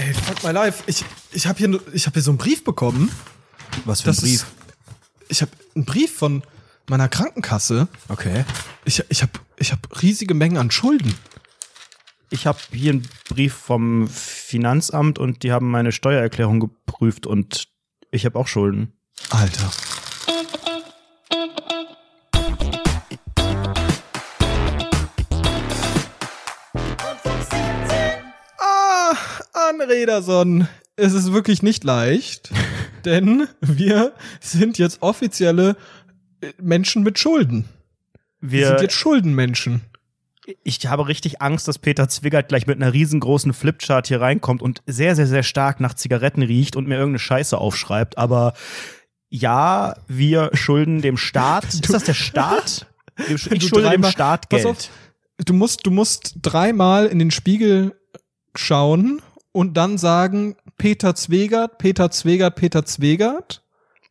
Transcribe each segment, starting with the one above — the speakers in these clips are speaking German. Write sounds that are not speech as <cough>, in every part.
Ey, fuck my life. Ich, ich habe hier, ich hab hier so einen Brief bekommen. Was für Das ist, ich habe einen Brief von meiner Krankenkasse. Okay. Ich, ich habe ich hab riesige Mengen an Schulden. Ich habe hier einen Brief vom Finanzamt und die haben meine Steuererklärung geprüft und ich habe auch Schulden. Alter. Anrederson. Es ist wirklich nicht leicht, <laughs> denn wir sind jetzt offizielle äh, Menschen mit Schulden. Wir sind Wir, jetzt Schuldenmenschen. ich habe richtig Angst, dass Peter Zwiggert gleich mit einer riesengroßen Flipchart hier reinkommt und sehr, sehr, sehr stark nach Zigaretten riecht und mir irgendeine Scheiße aufschreibt. Aber ja, wir schulden dem Staat. <laughs> Ist das der Staat? Ich Du schulde dem dreimal- Staat Pass Geld. auf, du musst, du musst dreimal in den Spiegel schauen und dann sagen, Peter Zwegert, Peter Zwegert, Peter Zwegert.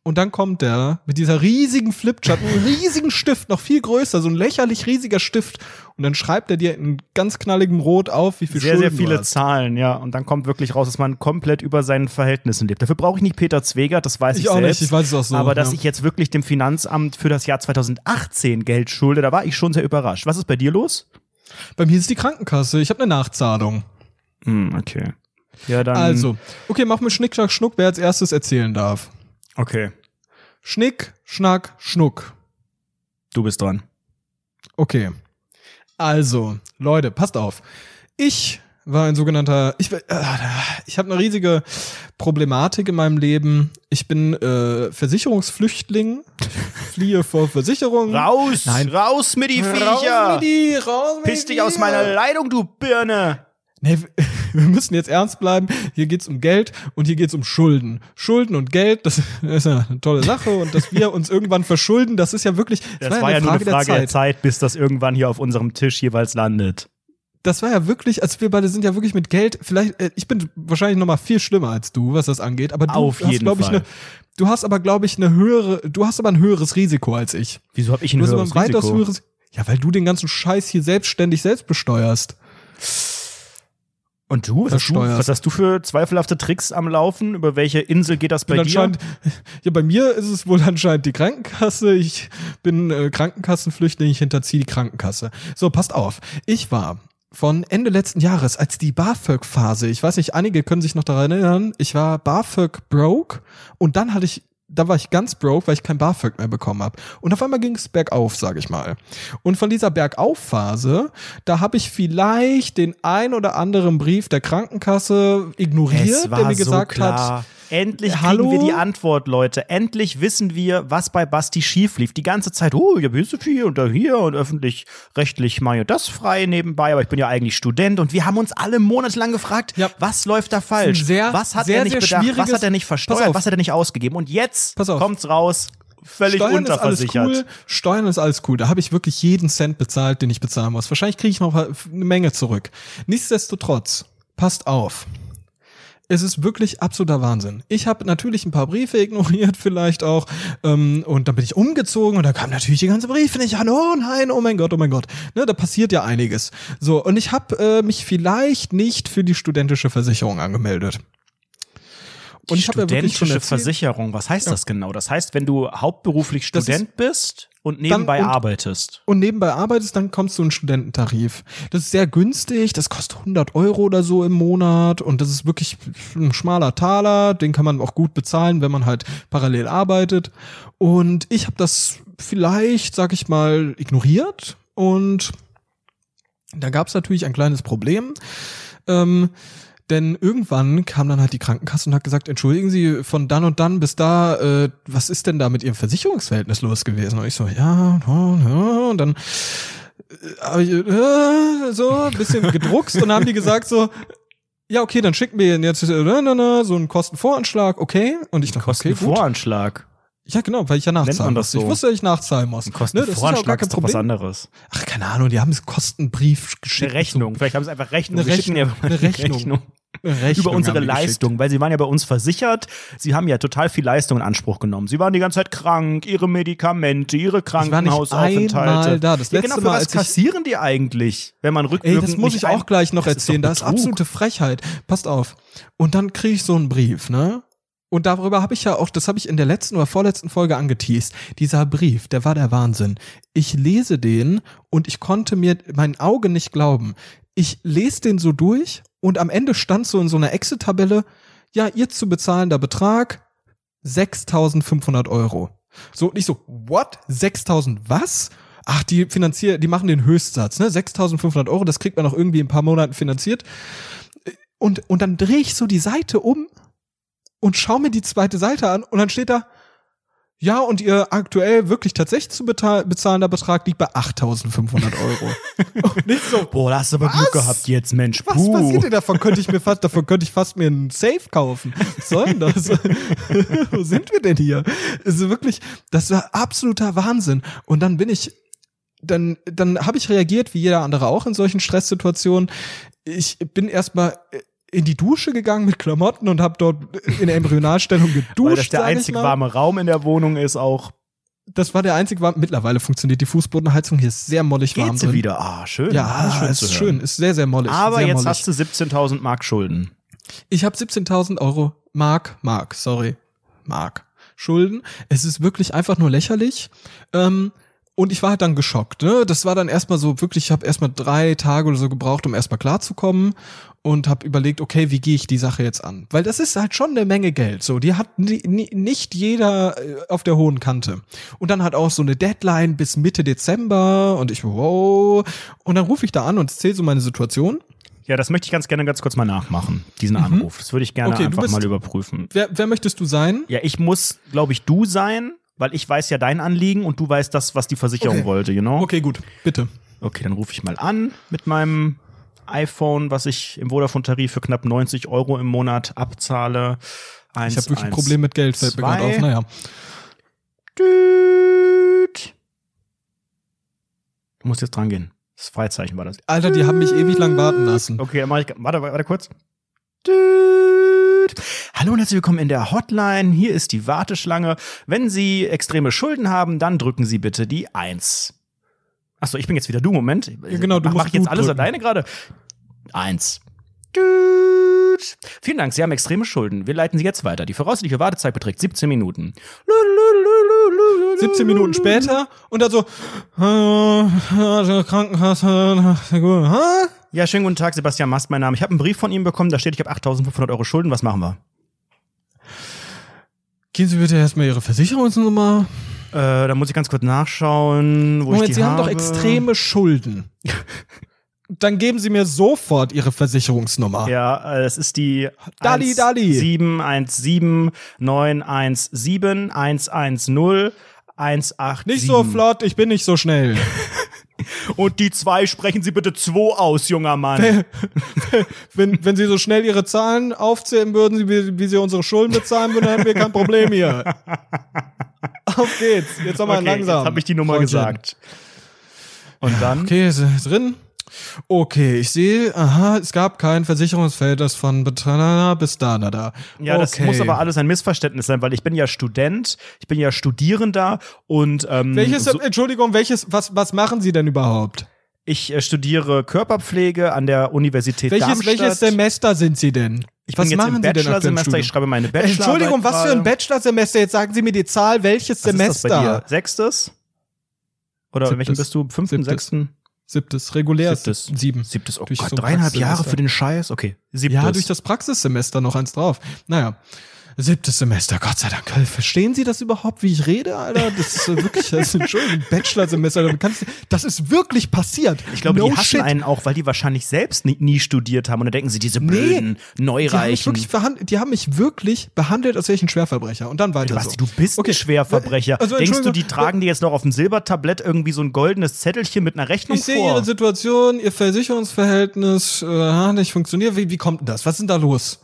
Und dann kommt der mit dieser riesigen Flipchart, einem riesigen Stift, noch viel größer, so ein lächerlich riesiger Stift. Und dann schreibt er dir in ganz knalligem Rot auf, wie viel sehr, Schulden sehr du viele. Zahlen, ja. Und dann kommt wirklich raus, dass man komplett über seinen Verhältnissen lebt. Dafür brauche ich nicht Peter Zwegert, das weiß ich, Ich auch selbst. nicht, ich weiß es auch so, Aber dass ja. ich jetzt wirklich dem Finanzamt für das Jahr 2018 Geld schulde, da war ich schon sehr überrascht. Was ist bei dir los? Bei mir ist die Krankenkasse, ich habe eine Nachzahlung. Hm, okay. Ja, dann. Also, okay, mach mir Schnick, Schnack, Schnuck, wer als erstes erzählen darf. Okay, Schnick, Schnack, Schnuck. du bist dran. Okay. Also, Leute, passt auf. Ich war ein sogenannter, ich, äh, ich habe eine riesige Problematik in meinem Leben. Ich bin äh, Versicherungsflüchtling, Ich fliehe vor Versicherungen. Raus! Nein. Raus mit die Raus Viecher! mit die, raus mit Piss die dich aus Viecher. meiner Leitung, du Birne! Nee, <laughs> wir müssen jetzt ernst bleiben. Hier geht's um Geld und hier geht's um Schulden. Schulden und Geld, das <laughs> ist ja eine tolle Sache. Und dass wir uns irgendwann verschulden, das ist ja wirklich. Das war ja nur eine Frage der Zeit, bis das irgendwann hier auf unserem Tisch jeweils landet. Das war ja wirklich, also wir beide sind ja wirklich mit Geld, vielleicht, äh, ich bin wahrscheinlich noch mal viel schlimmer als du, was das angeht, aber du Auf hast, glaube ich, eine, du hast aber, glaube ich, eine höhere, du hast aber ein höheres Risiko als ich. Wieso habe ich ein Du hast aber höheres ein weitaus Risiko? höheres, ja, weil du den ganzen Scheiß hier selbstständig selbst besteuerst. Und du? Was hast du, was hast du für zweifelhafte Tricks am Laufen? Über welche Insel geht das bei dir? <laughs> ja, bei mir ist es wohl anscheinend die Krankenkasse. Ich bin äh, Krankenkassenflüchtling, ich hinterziehe die Krankenkasse. So, passt auf. Ich war von Ende letzten Jahres, als die BAföG-Phase, ich weiß nicht, einige können sich noch daran erinnern, ich war BAföG broke und dann hatte ich da war ich ganz broke, weil ich kein BAföG mehr bekommen habe. Und auf einmal ging es bergauf, sage ich mal. Und von dieser Bergauf-Phase, da habe ich vielleicht den ein oder anderen Brief der Krankenkasse ignoriert, der mir gesagt hat, Endlich kriegen Hallo? wir die Antwort, Leute. Endlich wissen wir, was bei Basti schief lief. Die ganze Zeit, oh, ich habe hier so viel und da hier und öffentlich-rechtlich mache ich das frei nebenbei, aber ich bin ja eigentlich Student und wir haben uns alle monatelang gefragt, Ja. was läuft da falsch? sehr, was hat sehr, er nicht bedacht? Was hat er nicht versteuert? Was hat er nicht ausgegeben? Und jetzt kommt's raus, völlig Steuern ist alles unterversichert. cool, Steuern ist alles cool. Da habe ich wirklich jeden Cent bezahlt, den ich bezahlen muss. Wahrscheinlich kriege ich noch eine Menge zurück. Nichtsdestotrotz, passt auf. Es ist wirklich absoluter Wahnsinn. Ich habe natürlich ein paar Briefe ignoriert, <laughs> vielleicht auch. Ähm, und dann bin ich umgezogen und da kam natürlich die ganze Briefe nicht an. Oh nein, oh mein Gott, oh mein Gott. Ne, da passiert ja einiges. So, und ich habe äh, mich vielleicht nicht für die studentische Versicherung angemeldet. Und ich habe ja wirklich schon Studentische erzählt, Versicherung, was heißt das genau? Das heißt, wenn du hauptberuflich Student bist und nebenbei und- arbeitest. und nebenbei arbeitest, dann kommst du in einen Studententarif. Das ist sehr günstig, das kostet 100 Euro oder so im Monat und das ist wirklich ein schmaler Taler, den kann man auch gut bezahlen, wenn man halt parallel arbeitet. Und ich habe das vielleicht, sag ich mal, ignoriert und da gab es natürlich ein kleines Problem. Ähm, denn irgendwann kam dann halt die Krankenkasse und hat gesagt, entschuldigen Sie, von dann und dann bis da, äh, was ist denn da mit Ihrem Versicherungsverhältnis los gewesen? Und ich so, ja, ja, ja. Und dann äh, hab ich äh, so ein bisschen <laughs> gedruckst und dann haben die gesagt so, ja, okay, dann schicken wir Ihnen jetzt äh, na, na, na, so einen Kostenvoranschlag, okay? Und ich dachte, okay, gut. Kostenvoranschlag. Ja, genau, weil ich ja nachzahlen das muss. Ich so? wusste, dass ich nachzahlen muss. Ein Ne, das ist ja Kostenvoranschlag kein ist doch was Problem. anderes. Ach, keine Ahnung, die haben einen Kostenbrief geschickt. Eine Rechnung. Vielleicht haben sie einfach Rechnung. Eine Rechnung, eine <laughs> Rechnung. Rechnung über unsere Leistung, weil sie waren ja bei uns versichert. Sie haben ja total viel Leistung in Anspruch genommen. Sie waren die ganze Zeit krank, ihre Medikamente, ihre Krankenhausaufenthalte. da. Das ja, letzte genau, für Mal, was kassieren die eigentlich, wenn man Ey, rückwirkend das muss ich auch gleich noch Das ist erzählen. doch Das ist absolute Frechheit. Passt auf. Und dann kriege ich so einen Brief, ne? Und darüber habe ich ja auch, das habe ich in der letzten oder vorletzten Folge angeteased. Dieser Brief, der war der Wahnsinn. Ich lese den und ich konnte mir mein Auge nicht glauben. Ich lese den so durch und am Ende stand so in so einer Excel-Tabelle, ja, ihr zu bezahlender Betrag 6.500 Euro. So, und ich so, what? 6.000 was? Ach, die finanzieren, die machen den Höchstsatz, ne? 6.500 Euro, das kriegt man noch irgendwie in ein paar Monaten finanziert. Und, und dann drehe ich so die Seite um und schaue mir die zweite Seite an und dann steht da, ja, und ihr aktuell wirklich tatsächlich zu bezahl bezahlender Betrag liegt bei 8.500 Euro. <laughs> und nicht so, Boah, da hast du aber Was? Glück gehabt jetzt, Mensch. was Puh. passiert denn davon? Könnte ich mir fast, davon könnte ich fast mir einen Safe kaufen. Was soll denn das? <laughs> Wo sind wir denn hier? Es ist wirklich, das war absoluter Wahnsinn. Und dann bin ich, dann, dann habe ich reagiert, wie jeder andere auch in solchen Stresssituationen. Ich bin erstmal in die Dusche gegangen mit Klamotten und habe dort in der Embryonalstellung geduscht. <laughs> Weil das der einzig warme Raum in der Wohnung ist auch. Das war der einzige warm. Mittlerweile funktioniert die Fußbodenheizung hier ist sehr mollig warm Geht sie drin. wieder? Ah, schön. Ja, ah, schön ist schön, ist sehr, sehr mollig. Aber sehr jetzt mollig. hast du 17.000 Mark Schulden. Ich habe 17.000 Euro Mark, Mark, sorry, Mark Schulden. Es ist wirklich einfach nur lächerlich. Ähm, und ich war halt dann geschockt. Ne? Das war dann erstmal so wirklich, ich habe erstmal drei Tage oder so gebraucht, um erstmal klarzukommen und habe überlegt, okay, wie gehe ich die Sache jetzt an? Weil das ist halt schon eine Menge Geld. So, die hat ni ni nicht jeder äh, auf der hohen Kante. Und dann hat auch so eine Deadline bis Mitte Dezember und ich, wow. Und dann rufe ich da an und erzähle so meine Situation. Ja, das möchte ich ganz gerne ganz kurz mal nachmachen, diesen Anruf. Das würde ich gerne Mhm. Okay, einfach bist- mal überprüfen. Wer, wer möchtest du sein? Ja, ich muss, glaube ich, du sein, weil ich weiß ja dein Anliegen und du weißt das, was die Versicherung Okay. wollte, you know? Okay, gut, bitte. Okay, dann rufe ich mal an mit meinem iPhone, was ich im Vodafone-Tarif für knapp 90 Euro im Monat abzahle. Ich habe wirklich ein Problem mit Geld, fällt mir gerade auf. Naja. Düt. Du musst jetzt dran gehen. Das Freizeichen war das. Alter, die haben mich ewig lang warten lassen. Okay, dann mach ich. Warte, warte kurz. Düt. Hallo und herzlich willkommen in der Hotline. Hier ist die Warteschlange. Wenn Sie extreme Schulden haben, dann drücken Sie bitte die 1. Achso, ich bin jetzt wieder du, Moment. Ja, genau, du mach, mach ich jetzt alles drücken. alleine gerade? Eins. Düt. Vielen Dank, Sie haben extreme Schulden. Wir leiten Sie jetzt weiter. Die voraussichtliche Wartezeit beträgt 17 Minuten. 17 Minuten später und dann so, äh, Krankenkasse, gut, hä? Ja, schönen guten Tag, Sebastian Mast, mein Name. Ich habe einen Brief von Ihnen bekommen, da steht, ich habe 8.500 Euro Schulden. Was machen wir? Geben Sie bitte erstmal Ihre Versicherungsnummer. Äh, da muss ich ganz kurz nachschauen, wo ich Moment, die Sie haben habe. doch extreme Schulden. <laughs> Dann geben Sie mir sofort Ihre Versicherungsnummer. Ja, äh, es ist die Dali, Dali. 717 917 110 187. Nicht so flott, ich bin nicht so schnell. <laughs> Und die zwei sprechen Sie bitte zwei aus, junger Mann. wenn, wenn Sie so schnell Ihre Zahlen aufzählen würden, wie, wie Sie unsere Schulden bezahlen würden, dann hätten wir kein Problem hier. Auf geht's. Jetzt nochmal Okay, langsam. Jetzt habe ich die Nummer Freundchen. gesagt. Und dann? Okay, ist drin. Okay, ich sehe, aha, es gab kein Versicherungsverhältnis von Betrana bis da, da, da. Ja, das okay. muss aber alles ein Missverständnis sein, weil ich bin ja Student, ich bin ja Studierender und ähm, Welches, so, Entschuldigung, welches, was, was machen Sie denn überhaupt? ich äh, studiere Körperpflege an der Universität Welches, Darmstadt. welches Semester sind Sie denn? ich was bin jetzt machen im Bachelorsemester, ich schreibe meine Bachelor. Entschuldigung, was für ein Bachelorsemester? Jetzt sagen Sie mir die Zahl, welches Was das? Semester? Sechstes? Oder Siebtes. bist du? Fünften, Siebtes. sechsten? Siebtes, regulär Siebtes. sieben. Siebtes, oh Durch Gott, so ein dreieinhalb Jahre für den Scheiß? Okay, siebtes. Ja, durch das Praxissemester noch eins drauf. Naja. Siebtes Semester, Gott sei Dank. Verstehen Sie das überhaupt, wie ich rede, Alter? Das ist wirklich, das ist, Entschuldigung, <laughs> Bachelorsemester. Das ist wirklich passiert. Ich glaube, no die hassen shit. einen auch, weil die wahrscheinlich selbst nie, nie studiert haben und dann denken sie, diese Nee, blöden Die haben, mich Neureichen. die haben mich wirklich behandelt, als wäre ich ein Schwerverbrecher. Und dann weiter Basti, so. du bist Okay. ein Schwerverbrecher. Also, Denkst du, die tragen dir jetzt noch auf dem Silbertablett irgendwie so ein goldenes Zettelchen mit einer Rechnung Ich sehe vor? Ihre Situation, Ihr Versicherungsverhältnis äh, nicht funktioniert. Wie, wie kommt denn das? Was ist denn da los?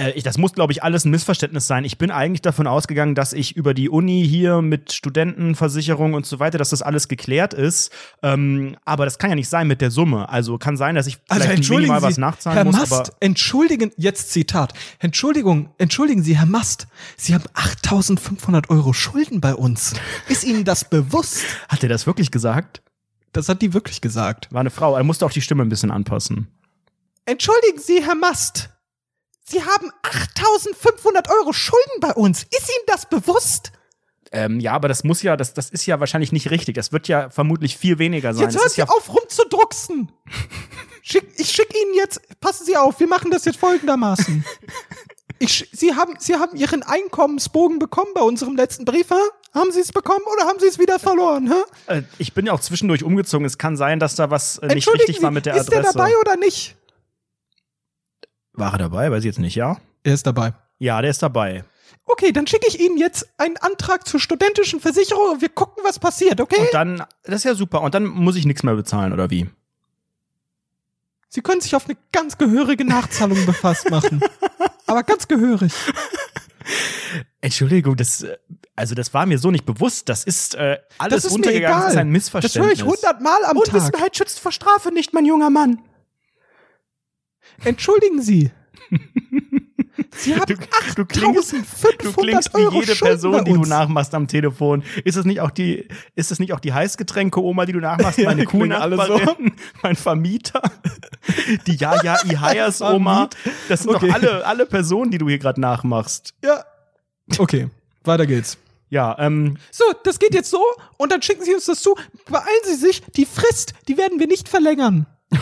Äh, ich, das muss, glaube ich, alles ein Missverständnis sein. Ich bin eigentlich davon ausgegangen, dass ich über die Uni hier mit Studentenversicherung und so weiter, dass das alles geklärt ist. Ähm, aber das kann ja nicht sein mit der Summe. Also kann sein, dass ich Also vielleicht minimal Sie, was nachzahlen Herr muss. Mast, aber entschuldigen, jetzt Zitat, Entschuldigung, entschuldigen Sie, Herr Mast, Sie haben 8500 Euro Schulden bei uns. Ist Ihnen das bewusst? hat er das wirklich gesagt? Das hat die wirklich gesagt. War eine Frau. Er musste auch die Stimme ein bisschen anpassen. Entschuldigen Sie, Herr Mast, Sie haben 8500 Euro Schulden bei uns. Ist Ihnen das bewusst? Ähm, ja, aber das muss ja, das, das ist ja wahrscheinlich nicht richtig. Das wird ja vermutlich viel weniger sein. Jetzt ist Sie ja auf rumzudrucksen. Schick, ich schicke Ihnen jetzt, passen Sie auf, wir machen das jetzt folgendermaßen. Ich, Sie, haben, Sie haben Ihren Einkommensbogen bekommen bei unserem letzten Brief, hä? Haben Sie es bekommen oder haben Sie es wieder verloren? Hä? Äh, ich bin ja auch zwischendurch umgezogen. Es kann sein, dass da was äh, nicht richtig Sie, war mit der ist Adresse. der dabei oder nicht? War er dabei? Weiß ich jetzt nicht, ja? Er ist dabei. Ja, der ist dabei. Okay, dann schicke ich Ihnen jetzt einen Antrag zur studentischen Versicherung und wir gucken, was passiert, okay? Und dann, das ist ja super. Und dann muss ich nichts mehr bezahlen, oder wie? Sie können sich auf eine ganz gehörige Nachzahlung befasst machen. <laughs> Aber ganz gehörig. Entschuldigung, das, äh, also das war mir so nicht bewusst. Das ist äh, alles Das ist untergegangen. Das ist ein Das Missverständnis. höre ich hundertmal am Tag. Unwissenheit schützt vor Strafe nicht, mein junger Mann. Entschuldigen Sie. <laughs> Sie haben Du, du klingst, 8500 du klingst wie jede Schulden Person, die du nachmachst am Telefon. Ist es nicht auch die, ist es nicht auch die Heißgetränke-Oma, die du nachmachst? Ja, Meine klingen alle so. Mein Vermieter, die Jaja Ihayas-Oma. <laughs> Das sind Okay. doch alle, alle Personen, die du hier gerade nachmachst. Ja. Okay, weiter geht's. Ja, ähm, So, das geht jetzt so und dann schicken Sie uns das zu. Beeilen Sie sich, die Frist, die werden wir nicht verlängern. <laughs>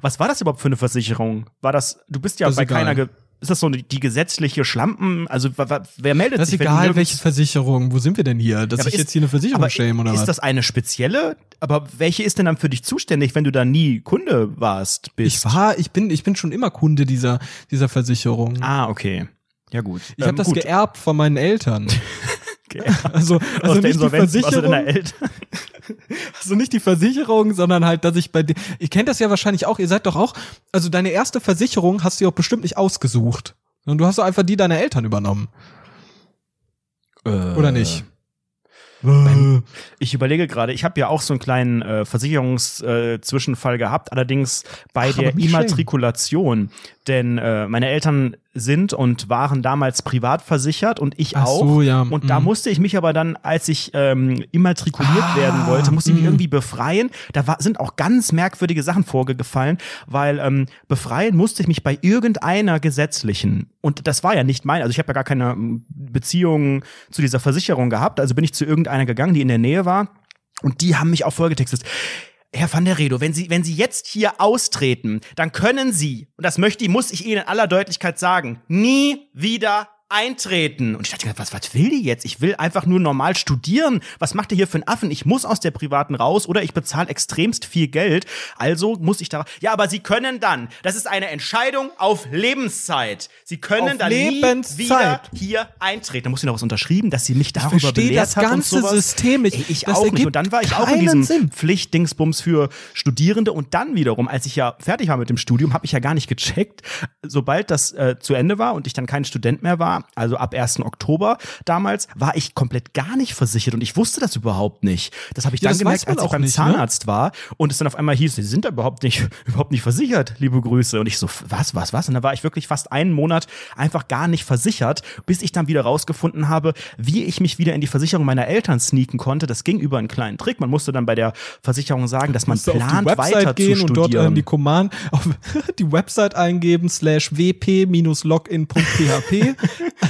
was war das überhaupt für eine Versicherung? War das, du bist ja Das ist bei egal. keiner, Ge ist das so die, die gesetzliche Schlampen? Also, wer meldet Das ist sich? wenn egal, nirgends- welche Versicherung. Wo sind wir denn hier? Dass Ja, ich ist- jetzt hier eine Versicherung schäme oder ist was? das eine spezielle? Aber welche ist denn dann für dich zuständig, wenn du da nie Kunde warst, bist? ich war, ich bin, ich bin schon immer Kunde dieser, dieser Versicherung. Ah, okay. Ja, gut. ich habe Ähm, das gut. geerbt von meinen Eltern. <laughs> Okay. <laughs> Also, Aus also nicht die also Versicherung, <laughs> also nicht die Versicherung, sondern halt, dass ich bei dir, ich kennt das ja wahrscheinlich auch, ihr seid doch auch, also deine erste Versicherung hast du ja auch bestimmt nicht ausgesucht. Und du hast doch einfach die deiner Eltern übernommen. Oder nicht? Beim- Ich überlege gerade, ich habe ja auch so einen kleinen äh, Versicherungszwischenfall gehabt, allerdings bei Ach, der Immatrikulation. Denn äh, meine Eltern sind und waren damals privat versichert und ich Ach auch. so, ja, Und da mm. musste ich mich aber dann, als ich ähm, immatrikuliert Ah, werden wollte, musste ich mich mm. irgendwie befreien. Da war, sind auch ganz merkwürdige Sachen vorgefallen, weil ähm, befreien musste ich mich bei irgendeiner gesetzlichen. Und das war ja nicht mein, also ich habe ja gar keine ähm, Beziehung zu dieser Versicherung gehabt, also bin ich zu irgendeiner gegangen, die in der Nähe war. Und die haben mich auch vollgetextet. Herr van der Redo, wenn Sie, wenn Sie jetzt hier austreten, dann können Sie, und das möchte ich, muss ich Ihnen in aller Deutlichkeit sagen, nie wieder eintreten. Und ich dachte, was, was will die jetzt? Ich will einfach nur normal studieren. Was macht ihr hier für einen Affen? Ich muss aus der privaten raus oder ich bezahle extremst viel Geld. Also muss ich da. Ja, aber Sie können dann. Das ist eine Entscheidung auf Lebenszeit. Sie können Auf dann nie Lebenszeit. wieder hier eintreten. Da muss ich noch was unterschrieben, dass sie mich darüber verstehe belehrt das hat und ganze sowas. System nicht. Ey, ich auch nicht. Und dann war ich auch in diesem Sinn. Pflichtdingsbums für Studierende und dann wiederum, als ich ja fertig war mit dem Studium, habe ich ja gar nicht gecheckt, sobald das äh, zu Ende war und ich dann kein Student mehr war, also ab 1. Oktober damals, war ich komplett gar nicht versichert und ich wusste das überhaupt nicht. Das habe ich Ja, dann gemerkt, als ich auch beim nicht, ne? Zahnarzt war und es dann auf einmal hieß, sie sind da überhaupt nicht, <laughs> überhaupt nicht versichert, liebe Grüße. Und ich so, was, was, was? Und da war ich wirklich fast einen Monat einfach gar nicht versichert, bis ich dann wieder rausgefunden habe, wie ich mich wieder in die Versicherung meiner Eltern sneaken konnte. Das ging über einen kleinen Trick. Man musste dann bei der Versicherung sagen, dass man plant, weiter zu und dort studieren. ähm, die Command auf <laughs> die Website eingeben slash wp-login.php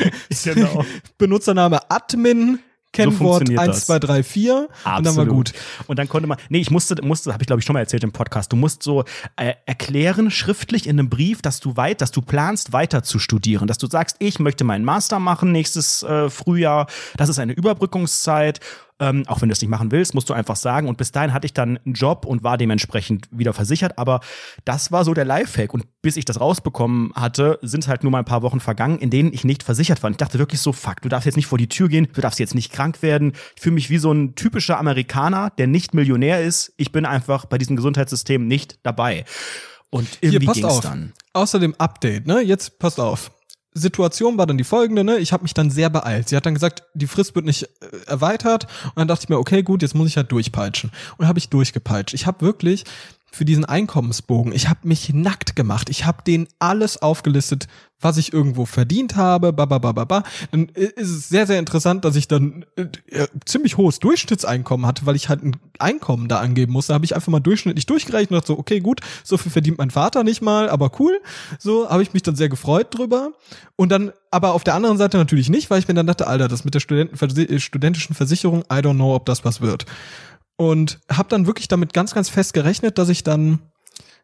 <laughs> genau. Benutzername Admin Kennwort das. 1234 und dann war Absolut. gut. Und dann konnte man, nee, ich musste, musste, habe ich glaube ich schon mal erzählt im Podcast, du musst so äh, erklären schriftlich in einem Brief, dass du weit, dass du planst weiter zu studieren, dass du sagst, ich möchte meinen Master machen nächstes äh, Frühjahr, das ist eine Überbrückungszeit. Ähm, auch wenn du es nicht machen willst, musst du einfach sagen. Und bis dahin hatte ich dann einen Job und war dementsprechend wieder versichert. Aber das war so der Lifehack. Und bis ich das rausbekommen hatte, sind halt nur mal ein paar Wochen vergangen, in denen ich nicht versichert war. Und ich dachte wirklich so, fuck, du darfst jetzt nicht vor die Tür gehen, du darfst jetzt nicht krank werden. Ich fühle mich wie so ein typischer Amerikaner, der nicht Millionär ist. Ich bin einfach bei diesem Gesundheitssystem nicht dabei. Und irgendwie ging's auf. dann. Außerdem Update, ne? Jetzt passt auf. Situation war dann die folgende, ne? Ich habe mich dann sehr beeilt. Sie hat dann gesagt, die Frist wird nicht äh, erweitert und dann dachte ich mir, okay, gut, jetzt muss ich halt durchpeitschen und habe ich durchgepeitscht. Ich habe wirklich für diesen Einkommensbogen, ich habe mich nackt gemacht. Ich habe denen alles aufgelistet, was ich irgendwo verdient habe, ba ba ba ba ba. Dann ist es sehr sehr interessant, dass ich dann äh, äh, ziemlich hohes Durchschnittseinkommen hatte, weil ich halt ein Einkommen da angeben musste. Habe ich einfach mal durchschnittlich durchgerechnet und dachte so, okay, gut, so viel verdient mein Vater nicht mal, aber cool. So habe ich mich dann sehr gefreut drüber. Und dann aber auf der anderen Seite natürlich nicht, weil ich mir dann dachte, Alter, das mit der Studentenversi studentischen Versicherung, I don't know, ob das was wird. Und habe dann wirklich damit ganz, ganz fest gerechnet, dass ich dann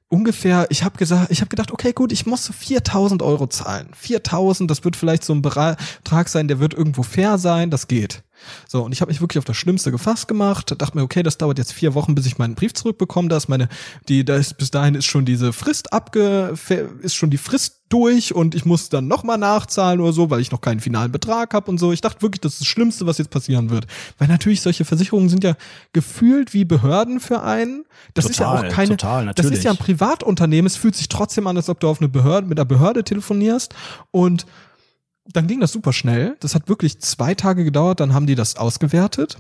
ungefähr, ich habe gesagt, ich habe gedacht, okay, gut, ich muss so 4000 Euro zahlen. 4000, das wird vielleicht so ein Betrag sein, der wird irgendwo fair sein, das geht. So, und ich habe mich wirklich auf das Schlimmste gefasst gemacht, dachte mir, okay, das dauert jetzt vier Wochen, bis ich meinen Brief zurückbekomme. Da ist meine, die, da ist bis dahin ist schon diese Frist abge, ist schon die Frist durch und ich muss dann nochmal nachzahlen oder so, weil ich noch keinen finalen Betrag habe und so. Ich dachte wirklich, das ist das Schlimmste, was jetzt passieren wird. Weil natürlich solche Versicherungen sind ja gefühlt wie Behörden für einen. Das ist ja Total, auch keine, total, das ist ja ein. Privatunternehmen. Es fühlt sich trotzdem an, als ob du auf eine Behörde, mit einer Behörde telefonierst und dann ging das super schnell. Das hat wirklich zwei Tage gedauert, dann haben die das ausgewertet.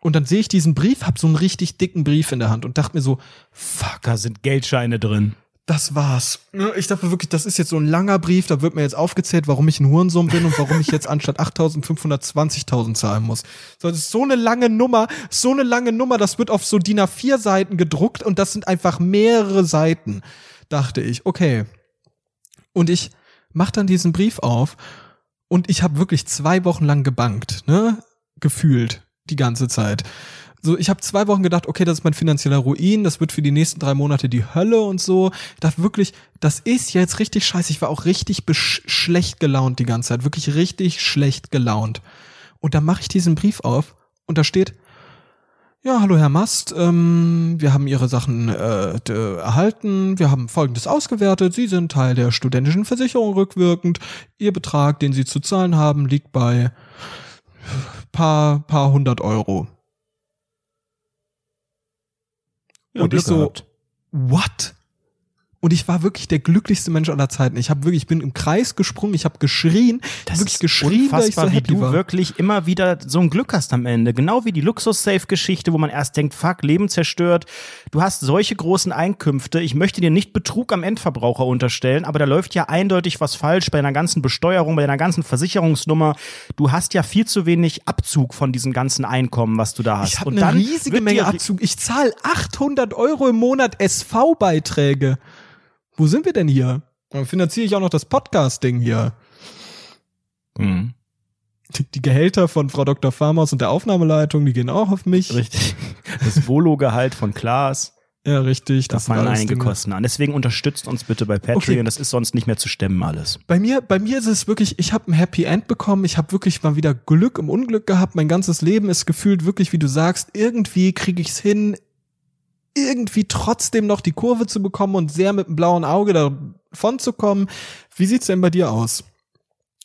Und dann sehe ich diesen Brief, hab so einen richtig dicken Brief in der Hand und dachte mir so, fuck, Da sind Geldscheine drin. das war's. Ich dachte wirklich, das ist jetzt so ein langer Brief, da wird mir jetzt aufgezählt, warum ich ein Hurensohn bin und warum ich jetzt anstatt 8.500 20.000 zahlen muss. So, das ist so eine lange Nummer, so eine lange Nummer, das wird auf so DIN A4 Seiten gedruckt und das sind einfach mehrere Seiten, dachte ich. Okay. Und ich mach dann diesen Brief auf und ich habe wirklich zwei Wochen lang gebankt, ne? Gefühlt die ganze Zeit. So, ich habe zwei Wochen gedacht, okay, das ist mein finanzieller Ruin, das wird für die nächsten drei Monate die Hölle und so. Ich dachte wirklich, das ist jetzt richtig scheiße. Ich war auch richtig schlecht gelaunt die ganze Zeit, wirklich richtig schlecht gelaunt. Und dann mache ich diesen Brief auf und da steht, ja, hallo Herr Mast, ähm, wir haben Ihre Sachen äh, erhalten, wir haben Folgendes ausgewertet, Sie sind Teil der studentischen Versicherung rückwirkend, Ihr Betrag, den Sie zu zahlen haben, liegt bei paar, paar hundert Euro. Ja, Und ich so, what? Und ich war wirklich der glücklichste Mensch aller Zeiten. Ich habe wirklich, ich bin im Kreis gesprungen, ich habe geschrien, Das wirklich ist geschrien, weil ich so unfassbar, wie happy du war. wirklich immer wieder so ein Glück hast am Ende. Genau wie die Luxus-Safe-Geschichte, wo man erst denkt, fuck, Leben zerstört. Du hast solche großen Einkünfte. Ich möchte dir nicht Betrug am Endverbraucher unterstellen, aber da läuft ja eindeutig was falsch bei deiner ganzen Besteuerung, bei deiner ganzen Versicherungsnummer. Du hast ja viel zu wenig Abzug von diesem ganzen Einkommen, was du da hast. Ich habe Und eine dann riesige Menge Abzug. Ich zahle 800 Euro im Monat SV-Beiträge. Wo sind wir denn hier? Dann finanziere ich auch noch das Podcast-Ding hier. Mhm. Die, die Gehälter von Frau Dr. Farmers und der Aufnahmeleitung, die gehen auch auf mich. Richtig. Das Volo-Gehalt von Klaas. Ja, richtig. Da das sind fallen einige Dinge. Kosten an. Deswegen unterstützt uns bitte bei Patreon. Okay. Das ist sonst nicht mehr zu stemmen alles. Bei mir, bei mir ist es wirklich, ich habe ein Happy End bekommen. Ich habe wirklich mal wieder Glück im Unglück gehabt. Mein ganzes Leben ist gefühlt wirklich, wie du sagst, irgendwie kriege ich's hin, irgendwie trotzdem noch die Kurve zu bekommen und sehr mit einem blauen Auge davon zu kommen. Wie sieht's denn bei dir aus?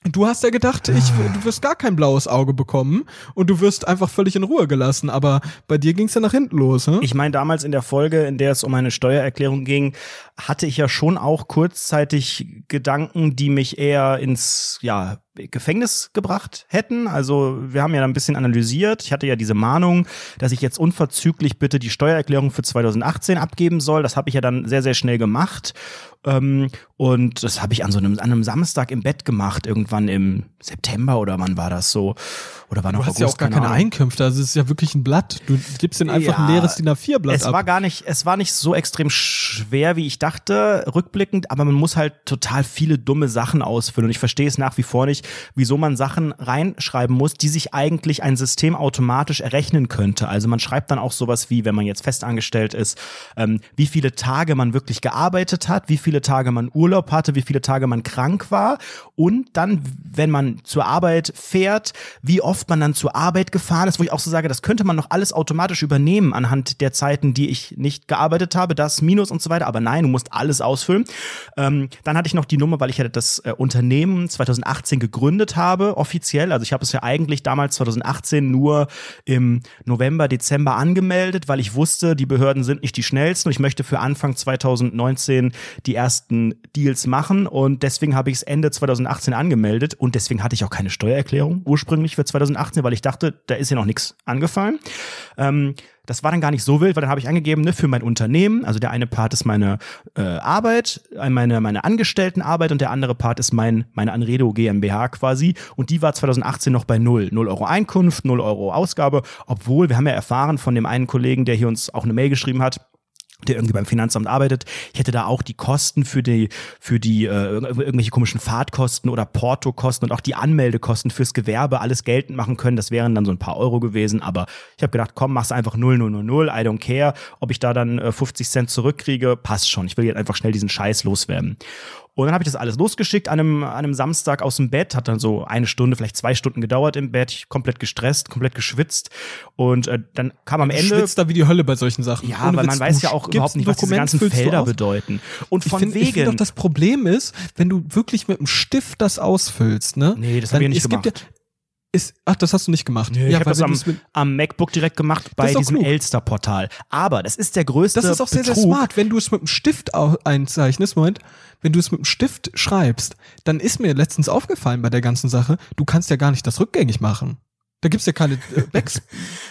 Du hast ja gedacht, ich, du wirst gar kein blaues Auge bekommen und du wirst einfach völlig in Ruhe gelassen, aber bei dir ging's ja nach hinten los, ne? Ich meine, damals in der Folge, in der es um eine Steuererklärung ging, hatte ich ja schon auch kurzzeitig Gedanken, die mich eher ins ja, Gefängnis gebracht hätten. Also wir haben ja ein bisschen analysiert. Ich hatte ja diese Mahnung, dass ich jetzt unverzüglich bitte die Steuererklärung für 2018 abgeben soll. Das habe ich ja dann sehr, sehr schnell gemacht. Ähm, und das habe ich an so einem, an einem Samstag im Bett gemacht, irgendwann im September oder wann war das so? Oder war noch Du hast August, ja auch gar keine Ahnung. Einkünfte, also es ist ja wirklich ein Blatt. Du gibst den einfach Ja, ein leeres DIN A4-Blatt Es ab. war gar nicht, es war nicht so extrem schwer, wie ich dachte, rückblickend, aber man muss halt total viele dumme Sachen ausfüllen. Und ich verstehe es nach wie vor nicht, wieso man Sachen reinschreiben muss, die sich eigentlich ein System automatisch errechnen könnte. Also man schreibt dann auch sowas wie, wenn man jetzt festangestellt ist, ähm, wie viele Tage man wirklich gearbeitet hat, wie viele Tage man Urlaub hatte, wie viele Tage man krank war und dann, wenn man zur Arbeit fährt, wie oft man dann zur Arbeit gefahren ist, wo ich auch so sage, das könnte man noch alles automatisch übernehmen anhand der Zeiten, die ich nicht gearbeitet habe, das Minus und so weiter. Aber nein, du musst alles ausfüllen. Ähm, dann hatte ich noch die Nummer, weil ich hatte das äh, Unternehmen 2018 gegründet habe, offiziell. Also ich habe es ja eigentlich damals 2018 nur im November, Dezember angemeldet, weil ich wusste, die Behörden sind nicht die schnellsten und ich möchte für Anfang 2019 die ersten Deals machen und deswegen habe ich es Ende 2018 angemeldet und deswegen hatte ich auch keine Steuererklärung ursprünglich für 2018, weil ich dachte, da ist ja noch nichts angefallen. Ähm, das war dann gar nicht so wild, weil dann habe ich angegeben, ne, für mein Unternehmen, also der eine Part ist meine äh, Arbeit, äh, meine, meine Angestelltenarbeit und der andere Part ist mein, meine Anredo GmbH quasi. Und die war 2018 noch bei null. Null Euro Einkunft, null Euro Ausgabe, obwohl wir haben ja erfahren von dem einen Kollegen, der hier uns auch eine Mail geschrieben hat, der irgendwie beim Finanzamt arbeitet. Ich hätte da auch die Kosten für die, für die äh, irgendwelche komischen Fahrtkosten oder Portokosten und auch die Anmeldekosten fürs Gewerbe alles geltend machen können. Das wären dann so ein paar Euro gewesen. Aber ich habe gedacht, komm, mach's einfach 0, 0, 0, 0, I don't care. Ob ich da dann äh, 50 Cent zurückkriege, passt schon. Ich will jetzt einfach schnell diesen Scheiß loswerden. Und dann habe ich das alles losgeschickt an einem, an einem Samstag aus dem Bett. Hat dann so eine Stunde, vielleicht zwei Stunden gedauert im Bett. Komplett gestresst, komplett geschwitzt. Und äh, dann kam am Ende. Schwitzt da wie die Hölle bei solchen Sachen. Ja, Ohne weil Witz, man weiß ja auch überhaupt nicht, was diese ganzen Felder bedeuten. Und von ich find, wegen. Ich finde doch, das Problem ist, wenn du wirklich mit einem Stift das ausfüllst, ne? Nee, das habe ich nicht es gemacht. Gibt ja, ist, ach, das hast du nicht gemacht. Nee, ich ja, habe das am, am, MacBook direkt gemacht bei diesem Elster-Portal. Aber das ist der größte Das ist auch sehr, Betrug. sehr smart. Wenn du es mit dem Stift einzeichnest, Moment, wenn du es mit dem Stift schreibst, dann ist mir letztens aufgefallen bei der ganzen Sache, du kannst ja gar nicht das rückgängig machen. Da gibt's ja keine äh, <laughs> Backs.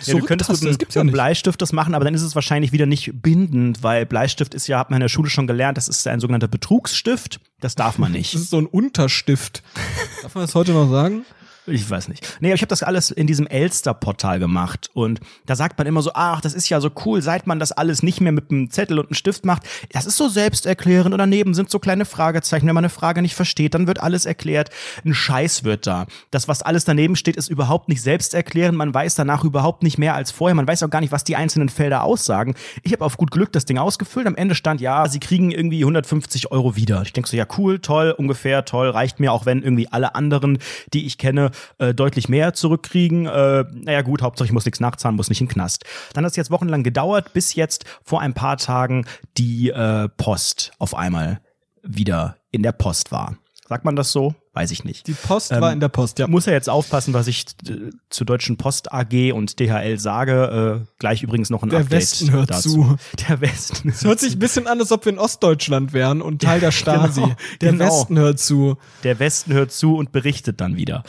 ja, du könntest mit, einem, ja mit Bleistift das machen, aber dann ist es wahrscheinlich wieder nicht bindend, weil Bleistift ist ja, hat man in der Schule schon gelernt, das ist ein sogenannter Betrugsstift. Das darf man nicht. Das ist so ein Unterstift. <laughs> darf man das heute noch sagen? Ich weiß nicht. Nee, ich habe das alles in diesem Elster-Portal gemacht. Und da sagt man immer so, ach, das ist ja so cool, seit man das alles nicht mehr mit einem Zettel und einem Stift macht. Das ist so selbsterklärend und daneben sind so kleine Fragezeichen. Wenn man eine Frage nicht versteht, dann wird alles erklärt. Ein Scheiß wird da. Das, was alles daneben steht, ist überhaupt nicht selbsterklärend. Man weiß danach überhaupt nicht mehr als vorher. Man weiß auch gar nicht, was die einzelnen Felder aussagen. Ich habe auf gut Glück das Ding ausgefüllt. Am Ende stand, ja, sie kriegen irgendwie 150 Euro wieder. Ich denke so, ja, cool, toll, ungefähr, toll, reicht mir, auch wenn irgendwie alle anderen, die ich kenne, äh, deutlich mehr zurückkriegen. Äh, naja gut, Hauptsache ich muss nichts nachzahlen, muss nicht in den Knast. Dann hat es jetzt wochenlang gedauert, bis jetzt vor ein paar Tagen die äh, Post auf einmal wieder in der Post war. Sagt man das so? Weiß ich nicht. Die Post ähm, war in der Post, ja. Muss ja jetzt aufpassen, was ich äh, zur Deutschen Post AG und DHL sage. Äh, gleich übrigens noch ein der Update. Der Westen hört dazu. zu. Der Westen. <laughs> Es hört sich ein bisschen an, als ob wir in Ostdeutschland wären und Teil der <laughs> Stasi. genau, der genau. Westen hört zu. Der Westen hört zu und berichtet dann wieder.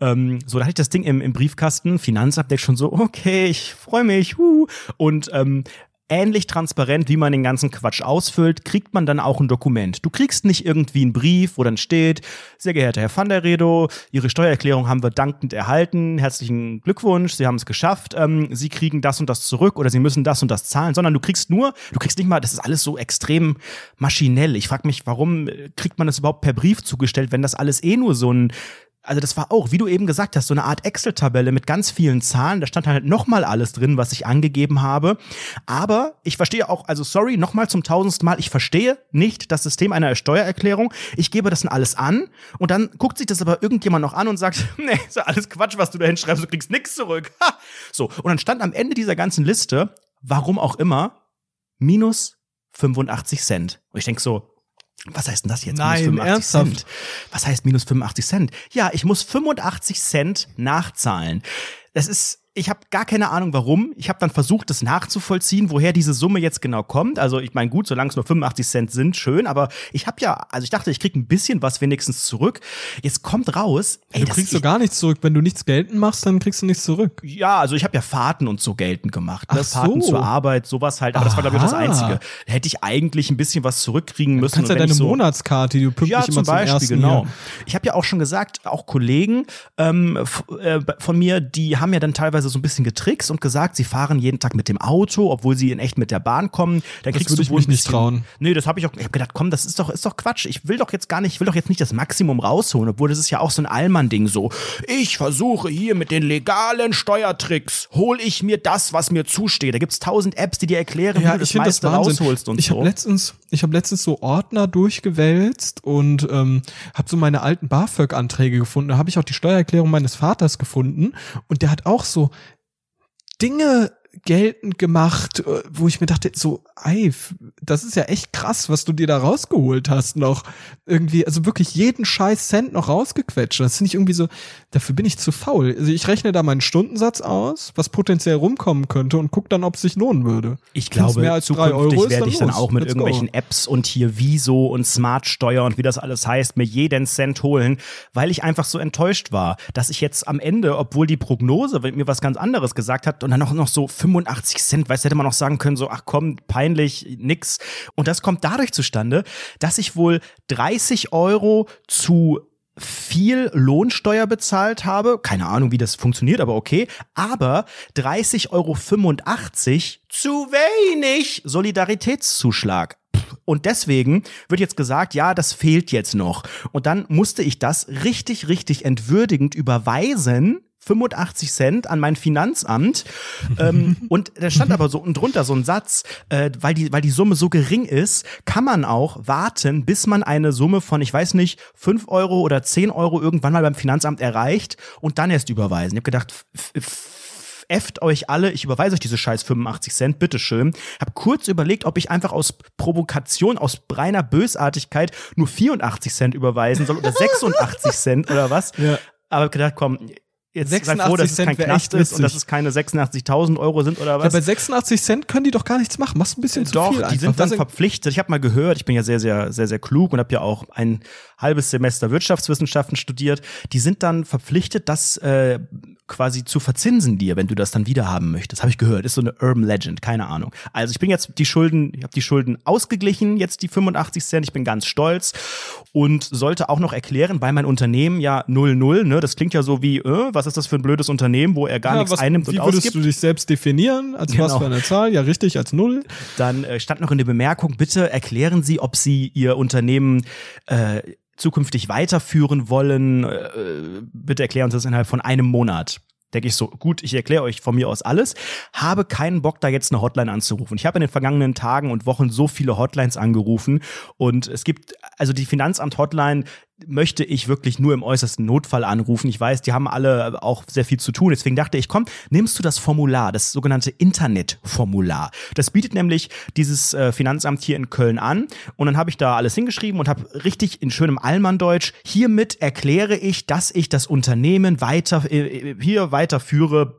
Ähm, so, da hatte ich das Ding im, im Briefkasten, Finanzupdate schon so, okay, ich freue mich, huh. Und ähm, ähnlich transparent, wie man den ganzen Quatsch ausfüllt, kriegt man dann auch ein Dokument. Du kriegst nicht irgendwie einen Brief, wo dann steht, sehr geehrter Herr van der Redo, Ihre Steuererklärung haben wir dankend erhalten, herzlichen Glückwunsch, Sie haben es geschafft, ähm, Sie kriegen das und das zurück oder Sie müssen das und das zahlen, sondern du kriegst nur, du kriegst nicht mal, das ist alles so extrem maschinell. Ich frage mich, warum kriegt man das überhaupt per Brief zugestellt, wenn das alles eh nur so ein also das war auch, wie du eben gesagt hast, so eine Art Excel-Tabelle mit ganz vielen Zahlen. Da stand halt nochmal alles drin, was ich angegeben habe. Aber ich verstehe auch, also sorry, nochmal zum tausendsten Mal, ich verstehe nicht das System einer Steuererklärung. Ich gebe das dann alles an und dann guckt sich das aber irgendjemand noch an und sagt, <laughs> nee, ist ja alles Quatsch, was du da hinschreibst, du kriegst nichts zurück. Ha! So, und dann stand am Ende dieser ganzen Liste, warum auch immer, minus 85 Cent. Und ich denk so, was heißt denn das jetzt? Nein, minus 85 ernsthaft? Cent. Was heißt minus 85 Cent? Ja, ich muss 85 Cent nachzahlen. Das ist ich habe gar keine Ahnung warum. Ich habe dann versucht, das nachzuvollziehen, woher diese Summe jetzt genau kommt. Also ich meine, gut, solange es nur 85 Cent sind, schön, aber ich habe ja, also ich dachte, ich krieg ein bisschen was wenigstens zurück. Jetzt kommt raus, ey, du kriegst du gar nichts zurück. Wenn du nichts geltend machst, dann kriegst du nichts zurück. Ja, also ich habe ja Fahrten und so geltend gemacht. Ne? Ach so. Fahrten zur Arbeit, sowas halt. Aber das war, glaube ich, das Aha. Einzige. Da hätte ich eigentlich ein bisschen was zurückkriegen Du müssen. kannst ja deine so Monatskarte, die du pünktlich ja, immer zum zum Beispiel, ersten genau. hier- Ich habe ja auch schon gesagt, auch Kollegen ähm, äh, von mir, die haben ja dann teilweise so ein bisschen getrickst und gesagt, sie fahren jeden Tag mit dem Auto, obwohl sie in echt mit der Bahn kommen. Dann Das kriegst würde du ich wohl mich nicht trauen. Nee, das habe ich auch. Ich habe gedacht, komm, das ist doch, ist doch Quatsch. Ich will doch jetzt gar nicht, ich will doch jetzt nicht das Maximum rausholen, obwohl das ist ja auch so ein Allmann-Ding so. Ich versuche hier mit den legalen Steuertricks, hol ich mir das, was mir zusteht. Da gibt's tausend Apps, die dir erklären, wie Ja, du das das meiste Wahnsinn. rausholst und ich so. habe letztens, ich habe letztens so Ordner durchgewälzt und ähm, habe so meine alten BAföG-Anträge gefunden. Da habe ich auch die Steuererklärung meines Vaters gefunden und der hat auch so Dinge geltend gemacht, äh, wo ich mir dachte, so, ey, das ist ja echt krass, was du dir da rausgeholt hast noch. Irgendwie, also wirklich jeden scheiß Cent noch rausgequetscht. Das finde ich irgendwie so, dafür bin ich zu faul. Also ich rechne da meinen Stundensatz aus, was potenziell rumkommen könnte und guck dann, ob es sich lohnen würde. Ich glaube, mehr als zukünftig Euro werde dann ich dann los. auch mit Let's irgendwelchen go. Apps und hier Viso und Smartsteuer und wie das alles heißt, mir jeden Cent holen, weil ich einfach so enttäuscht war, dass ich jetzt am Ende, obwohl die Prognose mir was ganz anderes gesagt hat und dann auch noch so 85 Cent, weißt hätte man noch sagen können, so, ach komm, peinlich, nix. Und das kommt dadurch zustande, dass ich wohl 30 Euro zu viel Lohnsteuer bezahlt habe. Keine Ahnung, wie das funktioniert, aber okay. Aber 30,85 Euro zu wenig Solidaritätszuschlag. Und deswegen wird jetzt gesagt, ja, das fehlt jetzt noch. Und dann musste ich das richtig, richtig entwürdigend überweisen. 85 Cent an mein Finanzamt. ähm, <laughs> und da stand aber so unten drunter so ein Satz, äh, weil, die, weil die Summe so gering ist, kann man auch warten, bis man eine Summe von, ich weiß nicht, 5 Euro oder 10 Euro irgendwann mal beim Finanzamt erreicht und dann erst überweisen. Ich habe gedacht, Äfft euch alle, ich überweise euch diese scheiß 85 Cent, bitteschön. Hab kurz überlegt, ob ich einfach aus Provokation, aus reiner Bösartigkeit nur 84 Cent überweisen soll oder <laughs> 86 Cent oder was. Ja. Aber hab gedacht, komm, jetzt sei 86 froh, dass es Cent kein Knast ist und dass es keine 86.000 Euro sind oder Ja, was. bei 86 Cent können die doch gar nichts machen. Machst ein bisschen zu Doch, viel die einfach. sind dann verpflichtet. Ich habe mal gehört, ich bin ja sehr, sehr, sehr, sehr klug und habe ja auch ein halbes Semester Wirtschaftswissenschaften studiert. Die sind dann verpflichtet, das äh, quasi zu verzinsen dir, wenn du das dann wieder haben möchtest. Habe ich gehört. Ist so eine Urban Legend, keine Ahnung. Also ich bin jetzt die Schulden, ich habe die Schulden ausgeglichen, jetzt die 85 Cent. Ich bin ganz stolz und sollte auch noch erklären, weil mein Unternehmen ja 00, ne, das klingt ja so wie, äh, was ist das für ein blödes Unternehmen, wo er gar ja, nichts was, einnimmt und wie würdest ausgibt. du dich selbst definieren? Als was Genau. für eine Zahl? Ja, richtig, als Null. Dann äh, stand noch in der Bemerkung, bitte erklären Sie, ob Sie Ihr Unternehmen äh, zukünftig weiterführen wollen. Äh, bitte erklären Sie das innerhalb von einem Monat. Denke ich so, gut, ich erkläre euch von mir aus alles, habe keinen Bock, da jetzt eine Hotline anzurufen. Ich habe in den vergangenen Tagen und Wochen so viele Hotlines angerufen und es gibt, also die Finanzamt-Hotline möchte ich wirklich nur im äußersten Notfall anrufen. Ich weiß, die haben alle auch sehr viel zu tun. Deswegen dachte ich, komm, nimmst du das Formular, das sogenannte Internetformular. Das bietet nämlich dieses äh, Finanzamt hier in Köln an. Und dann habe ich da alles hingeschrieben und habe richtig in schönem Allmanndeutsch, hiermit erkläre ich, dass ich das Unternehmen weiter, äh, hier weiterführe,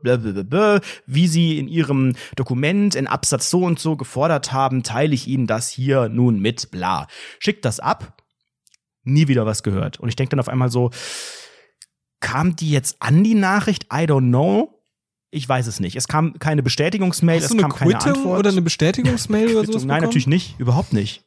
wie sie in ihrem Dokument in Absatz so und so gefordert haben, teile ich ihnen das hier nun mit, bla. Schickt das ab nie wieder was gehört. Und ich denke dann auf einmal so, kam die jetzt an die Nachricht? I don't know. Ich weiß es nicht. Es kam keine Bestätigungsmail, Hast es kam keine Quittung Antwort. oder eine Bestätigungsmail oder <laughs> sowas Quittung? Nein, bekommen? natürlich nicht. Überhaupt nicht.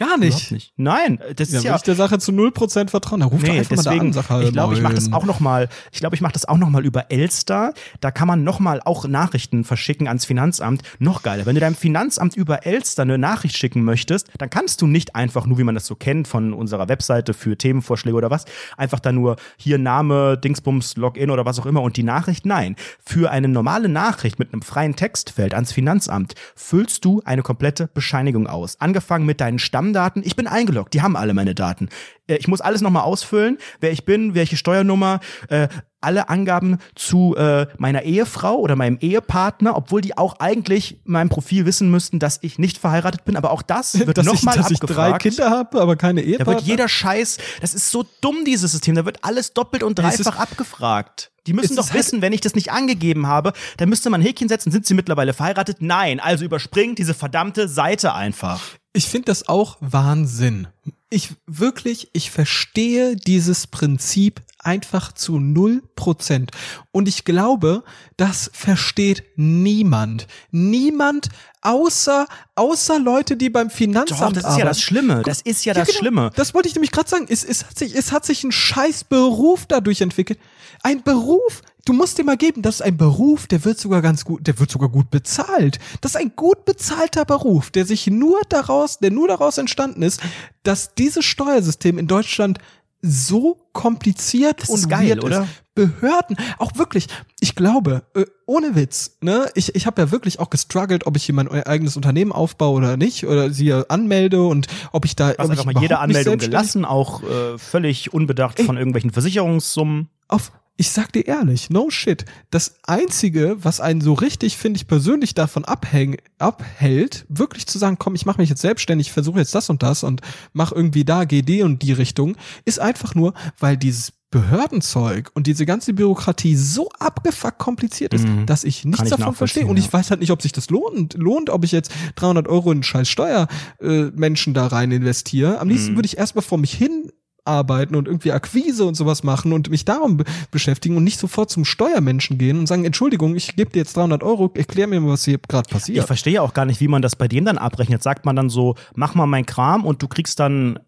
Gar nicht. nicht. Nein, das Ja, ist ja. ich der Sache zu 0% vertrauen. Da ruft doch Nee, einfach mal deswegen, an, sag halt ich glaube, ich mache das auch noch mal. Ich glaube, ich mache das auch noch mal über Elster. Da kann man noch mal auch Nachrichten verschicken ans Finanzamt. Noch geiler, wenn du deinem Finanzamt über Elster eine Nachricht schicken möchtest, dann kannst du nicht einfach nur, wie man das so kennt von unserer Webseite für Themenvorschläge oder was, einfach da nur hier Name, Dingsbums, Login oder was auch immer und die Nachricht. Nein, für eine normale Nachricht mit einem freien Textfeld ans Finanzamt füllst du eine komplette Bescheinigung aus. Angefangen mit deinen Stammdaten. Ich bin eingeloggt, die haben alle meine Daten. Äh, Ich muss alles nochmal ausfüllen, wer ich bin, welche Steuernummer, äh, alle Angaben zu äh, meiner Ehefrau oder meinem Ehepartner, obwohl die auch eigentlich in meinem Profil wissen müssten, dass ich nicht verheiratet bin, aber auch das <laughs> wird nochmal dass ich abgefragt. drei Kinder habe, aber keine da Ehepartner. wird jeder Scheiß, das ist so dumm, dieses System, da wird alles doppelt und dreifach abgefragt. Die müssen doch wissen, wenn ich das nicht angegeben habe, dann müsste man ein Häkchen setzen, sind sie mittlerweile verheiratet? Nein, also überspringt diese verdammte Seite einfach. Ich finde das auch Wahnsinn. Ich wirklich, ich verstehe dieses Prinzip einfach zu null Prozent. Und ich glaube, das versteht niemand. Niemand außer, außer Leute, die beim Finanzamt Doch, das ist ja arbeiten. das Schlimme. Das ist ja das genau. Schlimme. Das wollte ich nämlich gerade sagen. Es, es, hat sich, es hat sich ein scheiß Beruf dadurch entwickelt. Ein Beruf, du musst dir mal geben, das ist ein Beruf, der wird sogar ganz gut, der wird sogar gut bezahlt. Das ist ein gut bezahlter Beruf, der sich nur daraus, der nur daraus entstanden ist, dass dieses Steuersystem in Deutschland so kompliziert Das und geil, weird oder? ist. Behörden, auch wirklich, ich glaube, äh, ohne Witz, ne, ich, ich habe ja wirklich auch gestruggelt, ob ich hier mein eigenes Unternehmen aufbaue oder nicht, oder sie anmelde und ob ich da, hast ob ich einfach mal jede Anmeldung gelassen, auch äh, völlig unbedacht Ey. von irgendwelchen Versicherungssummen. Auf, ich sag dir ehrlich, no shit. Das einzige, was einen so richtig, finde ich persönlich davon abhäng, abhält, wirklich zu sagen, komm, ich mache mich jetzt selbstständig, versuche jetzt das und das und mach irgendwie da GD und die Richtung, ist einfach nur, weil dieses Behördenzeug und diese ganze Bürokratie so abgefuckt kompliziert ist, Mhm. dass ich nichts ich davon verstehe. Und ich weiß halt nicht, ob sich das lohnt, lohnt ob ich jetzt 300 Euro in scheiß Steuermenschen äh, da rein investiere. Am liebsten Mhm. würde ich erstmal vor mich hin arbeiten und irgendwie Akquise und sowas machen und mich darum be beschäftigen und nicht sofort zum Steuermenschen gehen und sagen, Entschuldigung, ich gebe dir jetzt 300 Euro, erklär mir mal, was hier gerade Ich passiert. verstehe auch gar nicht, wie man das bei dem dann abrechnet. Sagt man dann so, mach mal mein Kram und du kriegst dann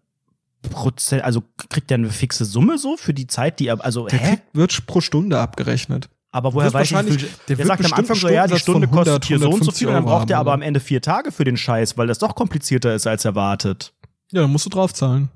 Prozent, also kriegt der eine fixe Summe so für die Zeit, die er, also Der hä? kriegt, wird pro Stunde abgerechnet. Aber woher weiß ich, viel, der der, sagt am Anfang so, ja, die Stunde von 100, kostet hier so und so 150 viel und dann braucht er aber am Ende vier Tage für den Scheiß, weil das doch komplizierter ist als erwartet. Ja, dann musst du draufzahlen.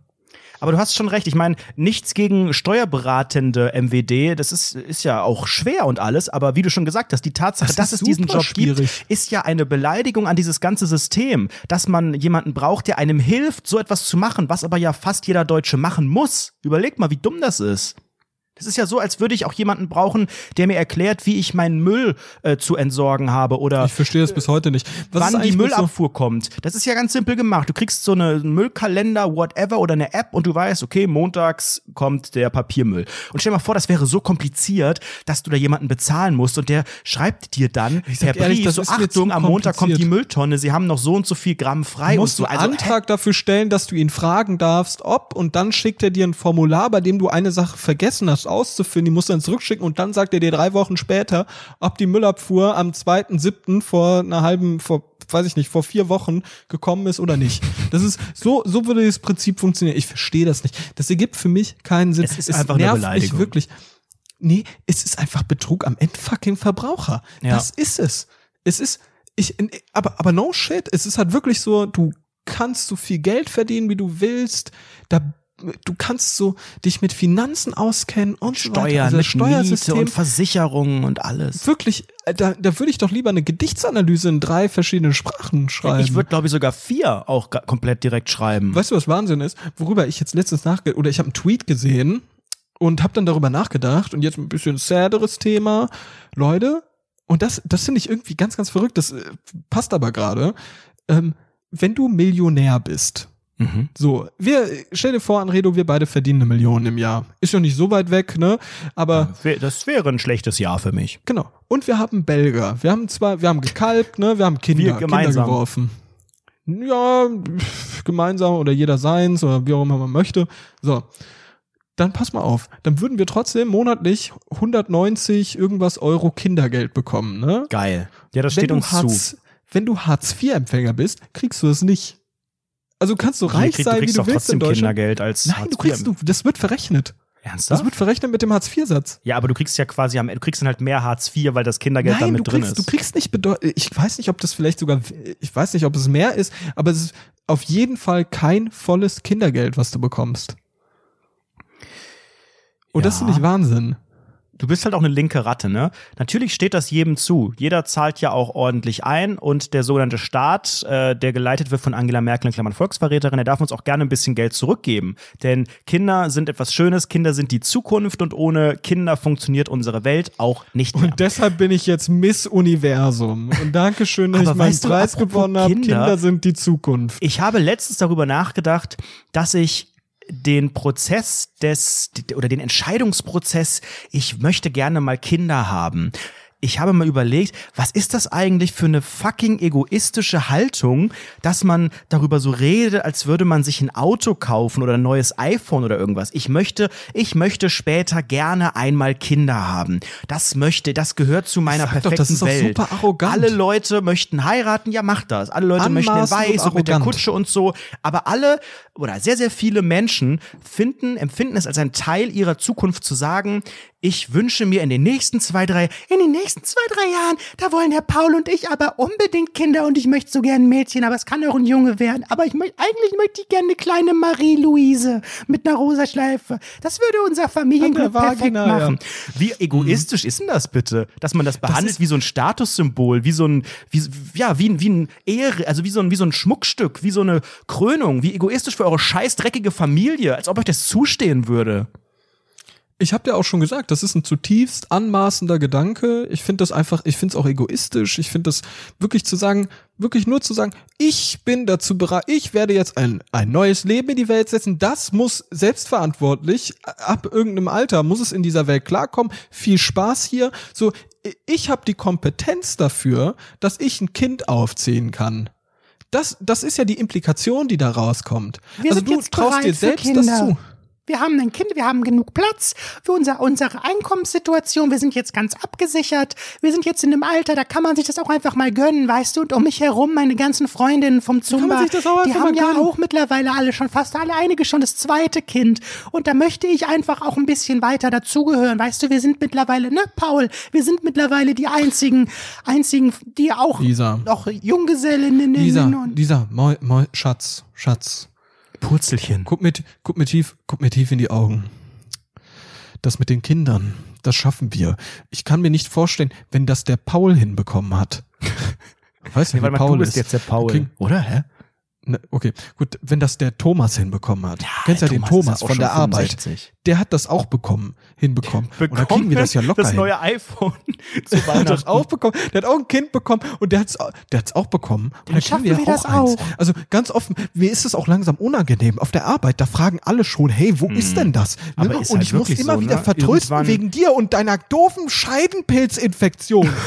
Aber du hast schon recht. Ich meine, nichts gegen steuerberatende MWD. Das ist, ist ja auch schwer und alles. Aber wie du schon gesagt hast, die Tatsache, Das dass es diesen Job gibt, schwierig. ist ja eine Beleidigung an dieses ganze System. Dass man jemanden braucht, der einem hilft, so etwas zu machen, was aber ja fast jeder Deutsche machen muss. Überleg mal, wie dumm das ist. Das ist ja so, als würde ich auch jemanden brauchen, der mir erklärt, wie ich meinen Müll äh, zu entsorgen habe oder Ich verstehe das bis heute nicht. Was ist wann die mit so- Müllabfuhr kommt. Das ist ja ganz simpel gemacht. Du kriegst so eine einen Müllkalender, whatever, oder eine App und du weißt, okay, montags kommt der Papiermüll. Und stell dir mal vor, das wäre so kompliziert, dass du da jemanden bezahlen musst und der schreibt dir dann Ich per ehrlich, Brief, so Achtung, am Montag kommt die. Mülltonne, sie haben noch so und so viel Gramm frei Du und musst so. einen Also, Antrag dafür stellen, dass du ihn fragen darfst, ob, und dann schickt er dir ein Formular, bei dem du eine Sache vergessen hast auszufüllen, die musst du dann zurückschicken und dann sagt er dir drei Wochen später, ob die Müllabfuhr am 2.7. vor einer halben, vor, weiß ich nicht, vor vier Wochen gekommen ist oder nicht. <laughs> Das ist, so, so würde das Prinzip funktionieren. Ich verstehe das nicht. Das ergibt für mich keinen Sinn. Es ist einfach eine nervt Beleidigung. mich wirklich. Nee, es ist einfach Betrug am endfucking Verbraucher. Ja. Das ist es. Es ist, ich, aber, aber no shit. Es ist halt wirklich so, du kannst so viel Geld verdienen, wie du willst. Da, du kannst so dich mit Finanzen auskennen und so weiter. Steuern, Also mit Miete Steuersystem. und Versicherungen und alles. Wirklich, äh, da, da würde ich doch lieber eine Gedichtsanalyse in drei verschiedenen Sprachen schreiben. Ich würde, glaube ich, sogar vier auch komplett direkt schreiben. Weißt du, was Wahnsinn ist? Worüber ich jetzt letztens nachge oder ich habe einen Tweet gesehen und habe dann darüber nachgedacht und jetzt ein bisschen sadderes Thema, Leute. Und das, das finde ich irgendwie ganz, ganz verrückt. Das äh, passt aber gerade. Ähm, wenn du Millionär bist, Mhm. so, wir, stell dir vor, Anredo, wir beide verdienen eine Million im Jahr. Ist ja nicht so weit weg, ne? Aber Das wäre ein schlechtes Jahr für mich. Genau. Und wir haben Belger. Wir haben zwar, wir haben gekalbt, ne? Wir haben Kinder, Wir gemeinsam. Kinder geworfen. Ja, gemeinsam oder jeder seins oder wie auch immer man möchte. So. Dann pass mal auf. Dann würden wir trotzdem monatlich 190 irgendwas Euro Kindergeld bekommen, ne? Geil. Ja, das wenn steht uns zu. Hartz, Wenn du Hartz-IV-Empfänger bist, kriegst du es nicht. Also kannst du Hier reich krieg- sein, du wie du willst in Deutschland. Kindergeld als Nein, Hartz du kriegst, du, das wird verrechnet. Das Ernsthaft? wird verrechnet mit dem Hartz-IV-Satz. Ja, aber du kriegst ja quasi am du kriegst dann halt mehr Hartz IV, weil das Kindergeld Nein, da mit du drin kriegst, ist. du kriegst nicht bedeutend, ich weiß nicht, ob das vielleicht sogar, ich weiß nicht, ob es mehr ist, aber es ist auf jeden Fall kein volles Kindergeld, was du bekommst. Und das Ja. finde ich Wahnsinn. Du bist halt auch eine linke Ratte, ne? Natürlich steht das jedem zu. Jeder zahlt ja auch ordentlich ein und der sogenannte Staat, äh, der geleitet wird von Angela Merkel, in Klammern Volksverräterin, der darf uns auch gerne ein bisschen Geld zurückgeben. Denn Kinder sind etwas Schönes, Kinder sind die Zukunft und ohne Kinder funktioniert unsere Welt auch nicht mehr. Und deshalb bin ich jetzt Miss Universum. Und Dankeschön, dass ich meinen du, Preis gewonnen habe. Kinder- Kinder sind die Zukunft. Ich habe letztens darüber nachgedacht, dass ich den Prozess des oder den Entscheidungsprozess, ich möchte gerne mal Kinder haben. Ich habe mal überlegt, was ist das eigentlich für eine fucking egoistische Haltung, dass man darüber so redet, als würde man sich ein Auto kaufen oder ein neues iPhone oder irgendwas. Ich möchte, ich möchte später gerne einmal Kinder haben. Das möchte, das gehört zu meiner Sag doch, perfekten das ist doch Welt. super arrogant. Alle Leute möchten heiraten, ja macht das. Alle Leute möchten in Anmaßend und weiß und mit der. Kutsche und so. Aber alle oder sehr, sehr viele Menschen finden, empfinden es als ein Teil ihrer Zukunft zu sagen, ich wünsche mir in den nächsten zwei, drei, in den nächsten zwei, drei Jahren, da wollen der Paul und ich aber unbedingt Kinder und ich möchte so gern ein Mädchen, aber es kann auch ein Junge werden. Aber ich möchte, eigentlich möchte ich gerne eine kleine Marie-Louise mit einer rosa Schleife. Das würde unser Familienglück perfekt Vagina, ja. machen. Wie egoistisch ist denn das bitte? Dass man das behandelt ist- wie so ein Statussymbol, wie so ein, wie, ja, wie, ein- wie ein Ehre, also wie so ein, wie so ein Schmuckstück, wie so eine Krönung, wie egoistisch für eure scheiß dreckige Familie, als ob euch das zustehen würde. Ich habe dir auch schon gesagt, das ist ein zutiefst anmaßender Gedanke. Ich finde das einfach, ich finde es auch egoistisch. Ich finde das wirklich zu sagen, wirklich nur zu sagen, ich bin dazu bereit, ich werde jetzt ein, ein neues Leben in die Welt setzen. Das muss selbstverantwortlich, ab irgendeinem Alter muss es in dieser Welt klarkommen. Viel Spaß hier. So, ich habe die Kompetenz dafür, dass ich ein Kind aufziehen kann. Das, das ist ja die Implikation, die da rauskommt. Wir also du traust dir selbst das zu. Wir haben ein Kind, wir haben genug Platz für unser, unsere Einkommenssituation. Wir sind jetzt ganz abgesichert. Wir sind jetzt in einem Alter, da kann man sich das auch einfach mal gönnen, weißt du? Und um mich herum, meine ganzen Freundinnen vom kann man Zumba, sich das auch die haben ja gönnen. auch mittlerweile alle schon, fast alle, einige schon das zweite Kind. Und da möchte ich einfach auch ein bisschen weiter dazugehören. Weißt du, wir sind mittlerweile, ne, Paul, wir sind mittlerweile die einzigen, einzigen, die auch Lisa. noch Junggesellinnen Lisa, und Lisa, Moi, Moi, Schatz, Schatz. Purzelchen. Guck mir, guck mir tief, guck mir tief in die Augen. Das mit den Kindern, das schaffen wir. Ich kann mir nicht vorstellen, wenn das der Paul hinbekommen hat. <laughs> Weißt du, Nee, wie Paul du bist ist? jetzt der Paul. Okay. Oder, hä? Ne, okay, gut, wenn das der Thomas hinbekommen hat. Kennst ja den Thomas ja auch von der Arbeit. 65. Der hat das auch bekommen, hinbekommen. und da kriegen wir das ja locker Das hin. neue iPhone <laughs> zu <laughs> Der hat das Weihnachten. auch bekommen. Der hat auch ein Kind bekommen und der hat's, der hat's auch bekommen. Und dann schaffen kriegen wir, wir auch das eins. auch. Also ganz offen, mir ist es auch langsam unangenehm. Auf der Arbeit, da fragen alle schon, hey, wo ist denn das? Ne? Aber ist und halt ich muss immer so, wieder ne? vertrösten Irgendwann- wegen dir und deiner doofen Scheidenpilzinfektion. <laughs>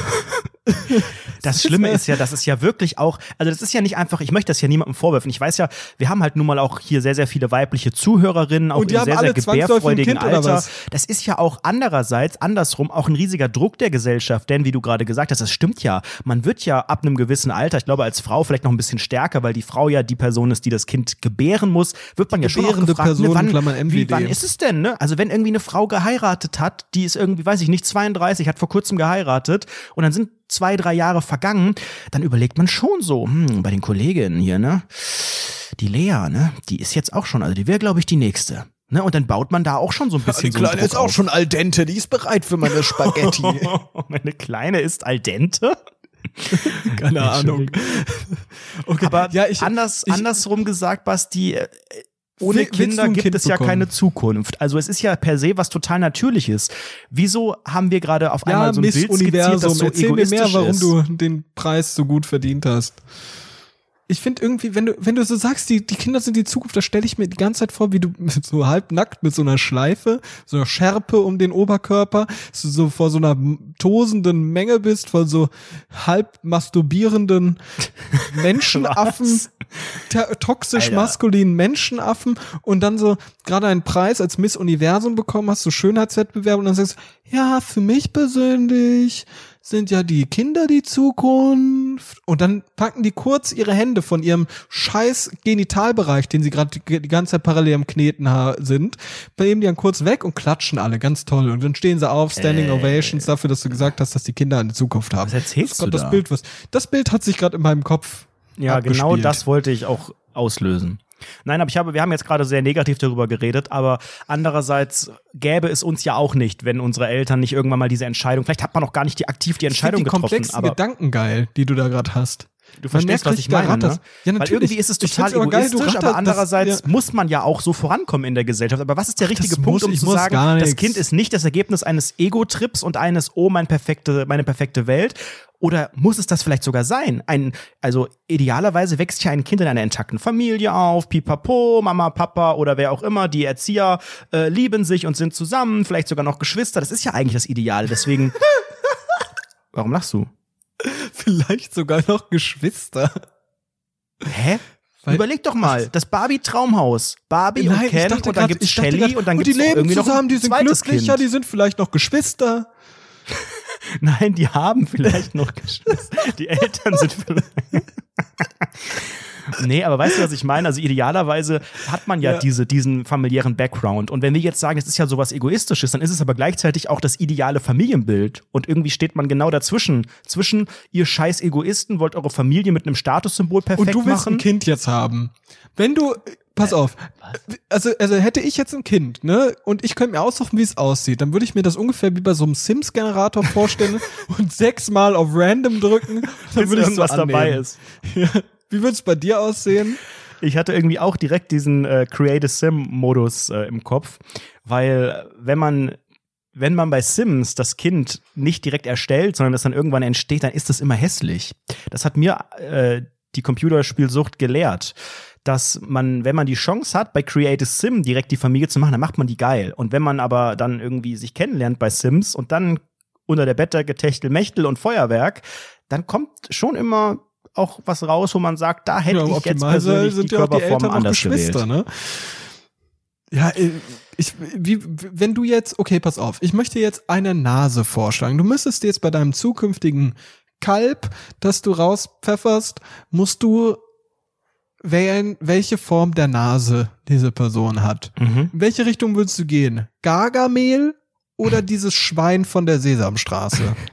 Das Schlimme ist ja, dass es ja wirklich auch, also das ist ja nicht einfach, ich möchte das ja niemandem vorwerfen. Ich weiß ja, wir haben halt nun mal auch hier sehr, sehr viele weibliche Zuhörerinnen, auch die haben sehr, alle sehr gebärfreudigen Alter. Das ist ja auch andererseits, andersrum, auch ein riesiger Druck der Gesellschaft, denn wie du gerade gesagt hast, das stimmt ja. Man wird ja ab einem gewissen Alter, ich glaube als Frau vielleicht noch ein bisschen stärker, weil die Frau ja die Person ist, die das Kind gebären muss, wird man ja schon auch gefragt, Person, ne, wann, wie, wann ist es denn, ne? Also wenn irgendwie eine Frau geheiratet hat, die ist irgendwie, weiß ich nicht, 32, hat vor kurzem geheiratet und dann sind zwei, drei Jahre vergangen, dann überlegt man schon so, hm, bei den Kolleginnen hier, ne? Die Lea, ne? Die ist jetzt auch schon, also die wäre, glaube ich, die nächste. Ne? Und dann baut man da auch schon so ein bisschen die so einen Kleine ist Druck auch auf. schon al dente, die ist bereit für meine Spaghetti. <laughs> Meine Kleine ist al dente. <laughs> Keine Ahnung. Okay, Aber ja, ich, anders, ich- andersrum gesagt, Basti, äh, ohne Kinder ein gibt Kind es ja bekommen? keine Zukunft. Also es ist ja per se was total Natürliches. Wieso haben wir gerade auf ja, einmal so ein Miss Bild skizziert, Universum, das so erzähl mir mehr, warum ist? du den Preis so gut verdient hast. Ich finde irgendwie, wenn du, wenn du so sagst, die, die Kinder sind die Zukunft, da stelle ich mir die ganze Zeit vor, wie du <laughs> so halbnackt mit so einer Schleife, so einer Schärpe um den Oberkörper, so, so vor so einer tosenden Menge bist, von so halb masturbierenden <laughs> Menschenaffen, toxisch Alter. maskulinen Menschenaffen und dann so gerade einen Preis als Miss Universum bekommen hast, so Schönheitswettbewerb und dann sagst du, ja, für mich persönlich sind ja die Kinder die Zukunft und dann packen die kurz ihre Hände von ihrem scheiß Genitalbereich, den sie gerade die, ganze Zeit parallel am Kneten sind, nehmen die dann kurz weg und klatschen alle, ganz toll und dann stehen sie auf, Standing Ovations dafür, dass du gesagt hast, dass die Kinder eine Zukunft haben. Was erzählst das du das da? Bild, was das Bild hat sich gerade in meinem Kopf Ja, genau das wollte ich auch auslösen. Nein, aber ich habe, wir haben jetzt gerade sehr negativ darüber geredet, aber andererseits gäbe es uns ja auch nicht, wenn unsere Eltern nicht irgendwann mal diese Entscheidung, vielleicht hat man auch gar nicht die aktiv die Ich Entscheidung find die getroffen, komplexen aber Gedanken geil, die du da gerade hast. Du verstehst, was ich meine, ne? ratterst. Ja, Weil natürlich. irgendwie ist es total geil, egoistisch, ratterst- aber das- andererseits ja. muss man ja auch so vorankommen in der Gesellschaft. Aber was ist der richtige das Punkt, muss- um zu sagen, das. Kind ist nicht das Ergebnis eines Ego-Trips und eines, oh, mein perfekte, meine perfekte Welt? Oder muss es das vielleicht sogar sein? Ein, also idealerweise wächst ja ein Kind in einer intakten Familie auf, pipapo, Mama, Papa oder wer auch immer, die Erzieher äh, lieben sich und sind zusammen, vielleicht sogar noch Geschwister. Das ist ja eigentlich das Ideale. Deswegen. <laughs> Warum lachst du? <laughs> Vielleicht sogar noch Geschwister. Hä? Weil- Überleg doch mal, das Barbie-Traumhaus. Barbie Nein, und Ken dachte und dann grad- gibt's Shelly grad, und dann und gibt's die leben irgendwie noch zusammen, die sind glücklicher, kind. die sind vielleicht noch Geschwister. <laughs> Nein, die haben vielleicht noch Geschwister. Die Eltern sind vielleicht. <laughs> Nee, aber weißt du, was ich meine? Also idealerweise hat man ja, Ja. Diese, diesen familiären Background. Und wenn wir jetzt sagen, es ist ja sowas Egoistisches, dann ist es aber gleichzeitig auch das ideale Familienbild. Und irgendwie steht man genau dazwischen. Zwischen, ihr scheiß Egoisten wollt eure Familie mit einem Statussymbol perfekt Und du willst machen. ein Kind jetzt haben. Wenn du, pass auf, also, also hätte ich jetzt ein Kind, ne, und ich könnte mir aussuchen, wie es aussieht, dann würde ich mir das ungefähr wie bei so einem Sims-Generator vorstellen <laughs> und sechsmal auf Random drücken, dann würde ich so irgendwas dabei annehmen. ist. <laughs> Ja. Wie würde es bei dir aussehen? Ich hatte irgendwie auch direkt diesen äh, Create a Sim-Modus äh, im Kopf, weil äh, wenn man wenn man bei Sims das Kind nicht direkt erstellt, sondern das dann irgendwann entsteht, dann ist das immer hässlich. Das hat mir äh, die Computerspielsucht gelehrt dass man, wenn man die Chance hat, bei Creative Sim direkt die Familie zu machen, dann macht man die geil. Und wenn man aber dann irgendwie sich kennenlernt bei Sims und dann unter der Bettdecke Techtelmechtel und Feuerwerk, dann kommt schon immer auch was raus, wo man sagt, da hätte Ja, ich jetzt persönlich die sind ja auch die Eltern anders Geschwister, gewählt. ne? Ja, äh, ich, wie, wenn du jetzt, okay, pass auf, ich möchte jetzt eine Nase vorschlagen. Du müsstest jetzt bei deinem zukünftigen Kalb, das du rauspfefferst, musst du wählen, welche Form der Nase diese Person hat. Mhm. In welche Richtung würdest du gehen? Gargamel oder dieses Schwein von der Sesamstraße? <laughs>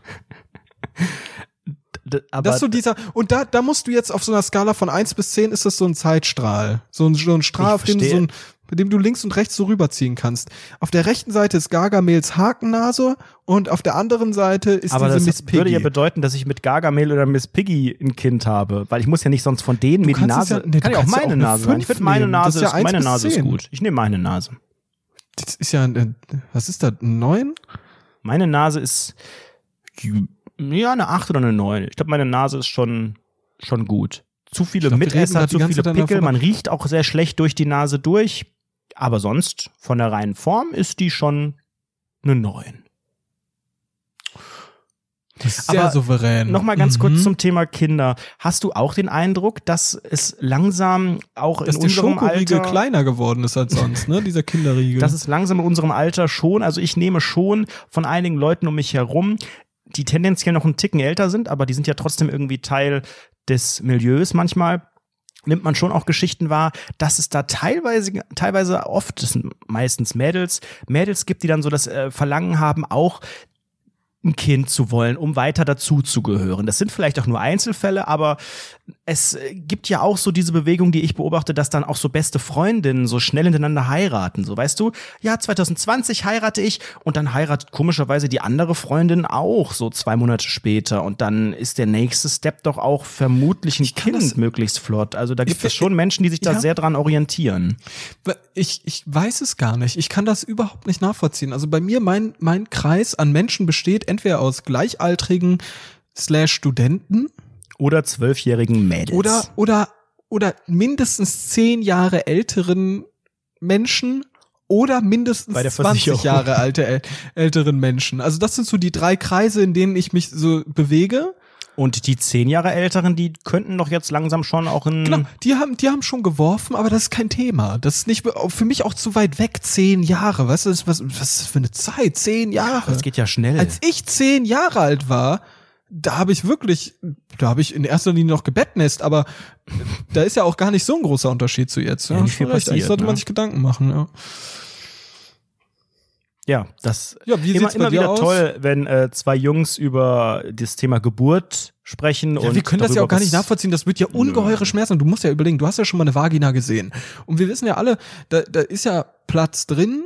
Aber das ist so dieser, und da, da musst du jetzt auf so einer Skala von 1 bis 10 ist das so ein Zeitstrahl. So ein, so ein Strahl, auf dem du so ein, mit dem du links und rechts so rüberziehen kannst. Auf der rechten Seite ist Gargamels Hakennase und auf der anderen Seite ist aber diese das Miss Piggy. würde ja bedeuten, dass ich mit Gargamel oder Miss Piggy ein Kind habe, weil ich muss ja nicht sonst von denen mir die Nase. ja- nee, du kann ja auch ja meine auch Nase sein. Ich finde meine. Das Nase ist ja meine Nase ist zehn. gut. Ich nehme meine Nase. das ist ja, ein- was ist das, ein neun? Meine Nase ist ja eine 8 oder eine 9. Ich glaube, meine Nase ist schon schon gut. Zu viele glaub, Mitesser, die zu viele Pickel, man riecht auch sehr schlecht durch die Nase durch, aber sonst von der reinen Form ist die schon eine 9. Das ist sehr Aber souverän. Noch mal ganz Mhm. kurz zum Thema Kinder. Hast du auch den Eindruck, dass es langsam auch Dass in unserem Schokoriegel Alter kleiner geworden ist als sonst, ne? Dieser Kinderriegel. <laughs> Das ist langsam in unserem Alter schon, also ich nehme schon von einigen Leuten um mich herum, die tendenziell noch einen Ticken älter sind, aber die sind ja trotzdem irgendwie Teil des Milieus manchmal. Nimmt man schon auch Geschichten wahr, dass es da teilweise, teilweise oft, das sind meistens Mädels, Mädels gibt, die dann so das äh, Verlangen haben, auch ein Kind zu wollen, um weiter dazu zu gehören. Das sind vielleicht auch nur Einzelfälle, aber es gibt ja auch so diese Bewegung, die ich beobachte, dass dann auch so beste Freundinnen so schnell hintereinander heiraten. So weißt du, ja, 2020 heirate ich und dann heiratet komischerweise die andere Freundin auch so zwei Monate später und dann ist der nächste Step doch auch vermutlich ein Kind möglichst flott. Also da gibt fi- es schon Menschen, die sich da ja. sehr dran orientieren. Ich, ich weiß es gar nicht. Ich kann das überhaupt nicht nachvollziehen. Also bei mir, mein, mein Kreis an Menschen besteht entweder aus Gleichaltrigen slash Studenten Oder zwölfjährigen Mädels. oder, oder, oder mindestens zehn Jahre älteren Menschen oder mindestens Bei der 20 Versicherung. Jahre alte, äl- älteren Menschen. Also das sind so die drei Kreise, in denen ich mich so bewege. Und die zehn Jahre Älteren, die könnten doch jetzt langsam schon auch in. Genau, die haben, die haben schon geworfen, aber das ist kein Thema. Das ist nicht für mich auch zu weit weg. Zehn Jahre, weißt du, das ist was, was ist für eine Zeit? Zehn Jahre. Das geht ja schnell. Als ich zehn Jahre alt war, da habe ich wirklich, da habe ich in erster Linie noch gebettnest, aber da ist ja auch gar nicht so ein großer Unterschied zu jetzt. Ja, nicht viel recht. Eigentlich passiert, sollte man ne? sich Gedanken machen. Ja, ja, das ja wie immer, immer wieder aus? toll, wenn äh, zwei Jungs über das Thema Geburt sprechen. Ja, und wir können das ja auch gar nicht nachvollziehen. Das wird ja ungeheure Schmerzen. Du musst ja überlegen, du hast ja schon mal eine Vagina gesehen. Und wir wissen ja alle, da, da ist ja Platz drin,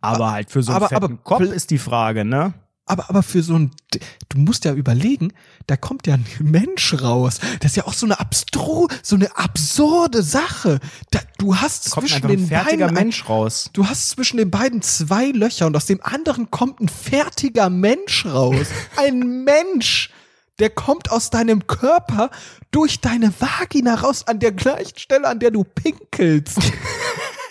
Aber halt für so einen Aber- fetten aber- Kopf ist die Frage, ne? Aber, aber für so ein, du musst ja überlegen, da kommt ja ein Mensch raus. Das ist ja auch so eine abstru, so eine absurde Sache. Da, du hast Kommt zwischen den fertiger beiden, Mensch raus. du hast zwischen den beiden zwei Löcher und aus dem anderen kommt ein fertiger Mensch raus. <laughs> Ein Mensch, der kommt aus deinem Körper durch deine Vagina raus an der gleichen Stelle, an der du pinkelst. <laughs>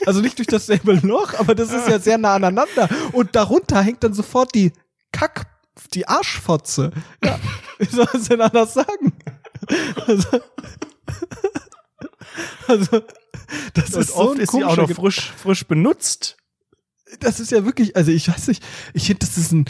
Also nicht durch dasselbe Loch, aber das ist ja sehr nah aneinander. Und darunter hängt dann sofort die Kack, die Arschfotze. Ja, <laughs> wie soll man es denn anders sagen? Also, <laughs> also das Und ist so oft ein ist sie auch noch frisch, frisch benutzt. Das ist ja wirklich, also ich weiß nicht, ich finde, das ist ein,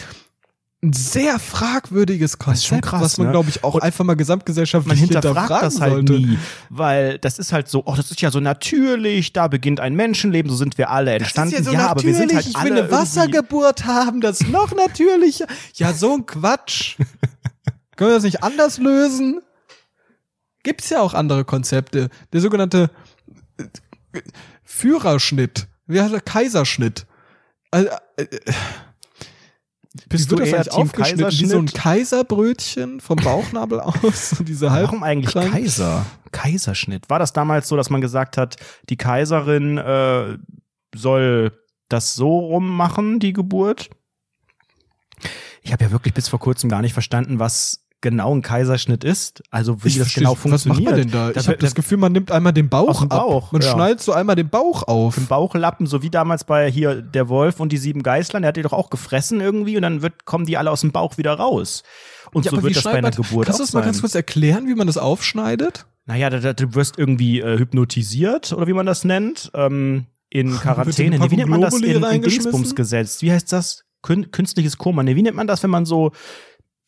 ein sehr fragwürdiges Konzept, schon krass, was man, ne? glaube ich, auch Und einfach mal gesamtgesellschaftlich Man hinterfragt hinterfragen das halt sollte. nie, weil das ist halt so, oh, das ist ja so natürlich, da beginnt ein Menschenleben, so sind wir alle Das entstanden. ist ja so aber wir sind halt ich alle will eine Wassergeburt haben, das ist noch natürlicher. Ja, so ein Quatsch. <laughs> Können wir das nicht anders lösen? Gibt's ja auch andere Konzepte. Der sogenannte äh, Führerschnitt. Wie heißt der? Kaiserschnitt. Also, äh, äh, Bist du das eher Team aufgeschnitten? Wie so ein? Kaiserbrötchen vom Bauchnabel <laughs> aus. Diese Warum eigentlich kleinen- Kaiser? Kaiserschnitt. War das damals so, dass man gesagt hat, die Kaiserin äh, soll das so rummachen, die Geburt? Ich habe ja wirklich bis vor kurzem gar nicht verstanden, was genau ein Kaiserschnitt ist. Also wie Ich das verstehe- genau Was funktioniert. macht man denn da? Da Ich habe das Gefühl, man nimmt einmal den Bauch dem Bauch. Man ja. schneidet so einmal den Bauch auf. im Bauchlappen, so wie damals bei hier der Wolf und die sieben Geißlern, der hat die doch auch gefressen irgendwie und dann wird, kommen die alle aus dem Bauch wieder raus. Und Ja, so wird das bei einer man- Geburt Kannst du das mal ganz kurz erklären, wie man das aufschneidet? Naja, da, da, du wirst irgendwie äh, hypnotisiert oder wie man das nennt, ähm, in Quarantäne. Nee, wie nennt man das in, in? Dingsbums gesetzt? Wie heißt das? Kün künstliches Koma. Nee, wie nennt man das, wenn man so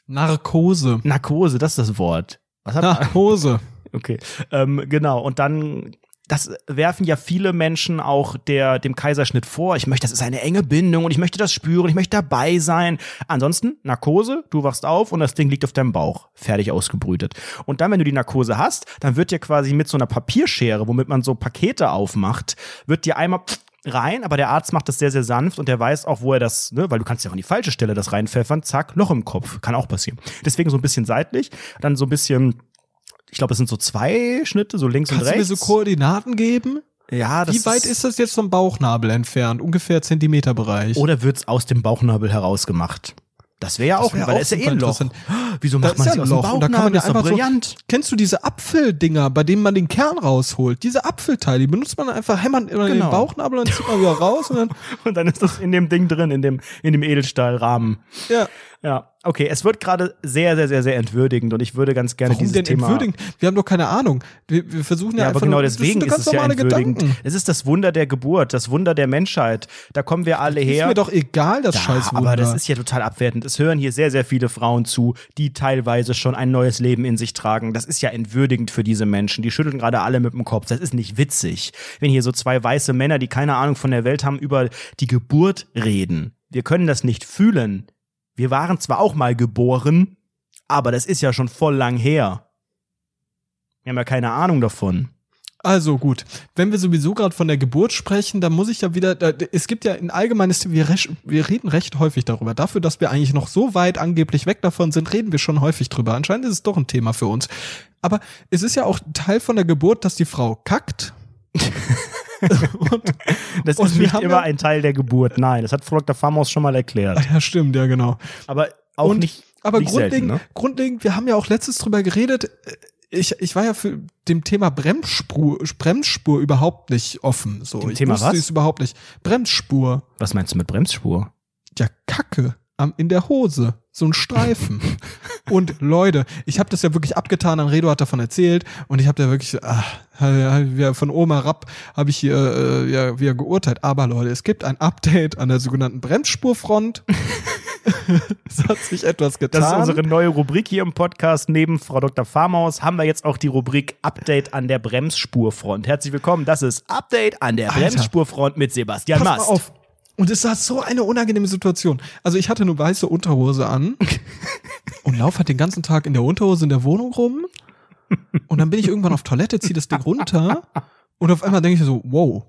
Narkose. Narkose, das ist das Wort. Was hat Narkose. <laughs> Okay, ähm, genau. Und dann, das werfen ja viele Menschen auch der, dem Kaiserschnitt vor. Ich möchte, das ist eine enge Bindung und ich möchte das spüren, ich möchte dabei sein. Ansonsten, Narkose, du wachst auf und das Ding liegt auf deinem Bauch, fertig ausgebrütet. Und dann, wenn du die Narkose hast, dann wird dir quasi mit so einer Papierschere, womit man so Pakete aufmacht, wird dir einmal rein, aber der Arzt macht das sehr, sehr sanft und der weiß auch, wo er das, ne, weil du kannst ja auch an die falsche Stelle das reinpfeffern, zack, Loch im Kopf, kann auch passieren. Deswegen so ein bisschen seitlich, dann so ein bisschen ich glaube, es sind so zwei Schnitte, so links Kannst und du mir rechts. so Koordinaten geben? ja, das Wie weit ist das jetzt vom Bauchnabel entfernt? Ungefähr Zentimeterbereich. Oder wird's aus dem Bauchnabel herausgemacht? Das wäre ja auch, wär weil auch ist ja eh ein Loch. <gasps> Wieso macht man ja ein Loch und da kann man ja einfach so- brillant. Kennst du diese Apfeldinger, bei denen man den Kern rausholt? Diese Apfelteile, die benutzt man einfach, hämmert immer in Genau. den Bauchnabel und dann zieht man wieder raus und dann, <laughs> Und dann ist das in dem Ding drin, in dem, in dem Edelstahlrahmen. ja. Ja, okay. Es wird gerade sehr, sehr, sehr, sehr entwürdigend und ich würde ganz gerne Warum dieses denn Thema. entwürdigend? Wir haben doch keine Ahnung. Wir, wir versuchen ja, Ja, einfach aber genau nur, deswegen ist es ja entwürdigend. Gedanken. Es ist das Wunder der Geburt, das Wunder der Menschheit. Da kommen wir alle Ist her. mir doch egal, das Ja, Scheißwunder. aber das ist ja total abwertend. Es hören hier sehr, sehr viele Frauen zu, die teilweise schon ein neues Leben in sich tragen. Das ist ja entwürdigend für diese Menschen. Die schütteln gerade alle mit dem Kopf. Das ist nicht witzig. Wenn hier so zwei weiße Männer, die keine Ahnung von der Welt haben, über die Geburt reden. Wir können das nicht fühlen. Wir waren zwar auch mal geboren, aber das ist ja schon voll lang her. Wir haben ja keine Ahnung davon. Also gut, wenn wir sowieso gerade von der Geburt sprechen, dann muss ich ja wieder, es gibt ja ein allgemeines, wir, wir reden recht häufig darüber. Dafür, dass wir eigentlich noch so weit angeblich weg davon sind, reden wir schon häufig drüber. Anscheinend ist es doch ein Thema für uns. Aber es ist ja auch Teil von der Geburt, dass die Frau kackt. <laughs> <laughs> und, Das Und ist nicht immer ja- ein Teil der Geburt. Nein, das hat Frau Dr. Famos schon mal erklärt. ja, stimmt, ja, genau. Aber auch Und- nicht. Aber nicht grundlegend, selten, ne? grundlegend, wir haben ja auch letztes drüber geredet. äh, Ich, ich war ja für dem Thema Bremsspur, Bremsspur überhaupt nicht offen. So, Dem ich Thema wusste was? es überhaupt nicht. Bremsspur. Was meinst du mit Bremsspur? Ja, Kacke am, in der Hose. So ein Streifen. <laughs> und Leute, ich habe das ja wirklich abgetan, Anredo hat davon erzählt und ich habe da wirklich, ah, ja, von oben herab habe ich hier äh, ja, wieder geurteilt. Aber Leute, es gibt ein Update an der sogenannten Bremsspurfront. <laughs> es hat sich etwas getan. Das ist unsere neue Rubrik hier im Podcast. Neben Frau Dr. Farmaus haben wir jetzt auch die Rubrik Update an der Bremsspurfront. Herzlich willkommen. Das ist Update an der Alter. Bremsspurfront mit Sebastian Pass Mast. mal auf. Und es war so eine unangenehme Situation. Also ich hatte eine weiße Unterhose an <laughs> und lauf halt den ganzen Tag in der Unterhose in der Wohnung rum. Und dann bin ich irgendwann auf Toilette, zieh das Ding runter und auf einmal denke ich so, wow,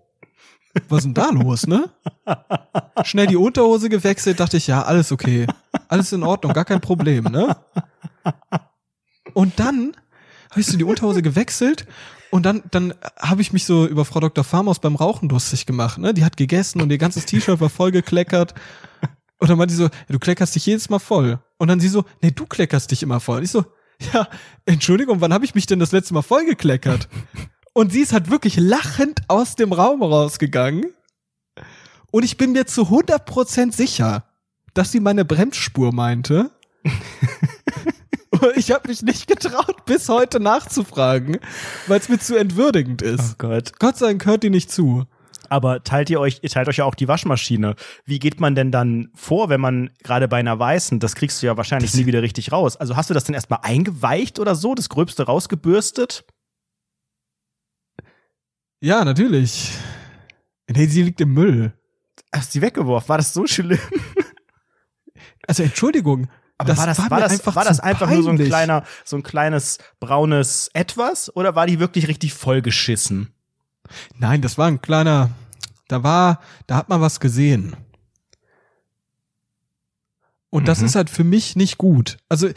was ist denn da los, ne? Schnell die Unterhose gewechselt, dachte ich, ja, alles okay. Alles in Ordnung, gar kein Problem, ne? Und dann habe ich so die Unterhose gewechselt und dann, dann habe ich mich so über Frau Dr. Farmaus beim Rauchen lustig gemacht. Ne? Die hat gegessen und ihr ganzes T-Shirt war voll gekleckert. Und dann meinte sie so, du kleckerst dich jedes Mal voll. Und dann sie so, nee, du kleckerst dich immer voll. Und ich so, ja, Entschuldigung, wann habe ich mich denn das letzte Mal voll gekleckert? Und sie ist halt wirklich lachend aus dem Raum rausgegangen. Und ich bin mir zu 100% sicher, dass sie meine Bremsspur meinte. <laughs> Ich habe mich nicht getraut, bis heute nachzufragen, weil es mir zu entwürdigend ist. Oh Gott. Gott sei Dank hört die nicht zu. Aber teilt ihr euch, ihr teilt euch ja auch die Waschmaschine. Wie geht man denn dann vor, wenn man gerade bei einer weißen, das kriegst du ja wahrscheinlich nie wieder richtig raus. Also hast du das denn erstmal eingeweicht oder so, das Gröbste rausgebürstet? Ja, natürlich. Nee, sie liegt im Müll. Hast du die weggeworfen? War das so schlimm? Also Entschuldigung. Aber war das, war, mir das, einfach war das einfach nur so ein kleiner, so ein kleines braunes Etwas oder war die wirklich richtig vollgeschissen? Nein, das war ein kleiner. Da war, da hat man was gesehen. Und das Mhm. ist halt für mich nicht gut. Also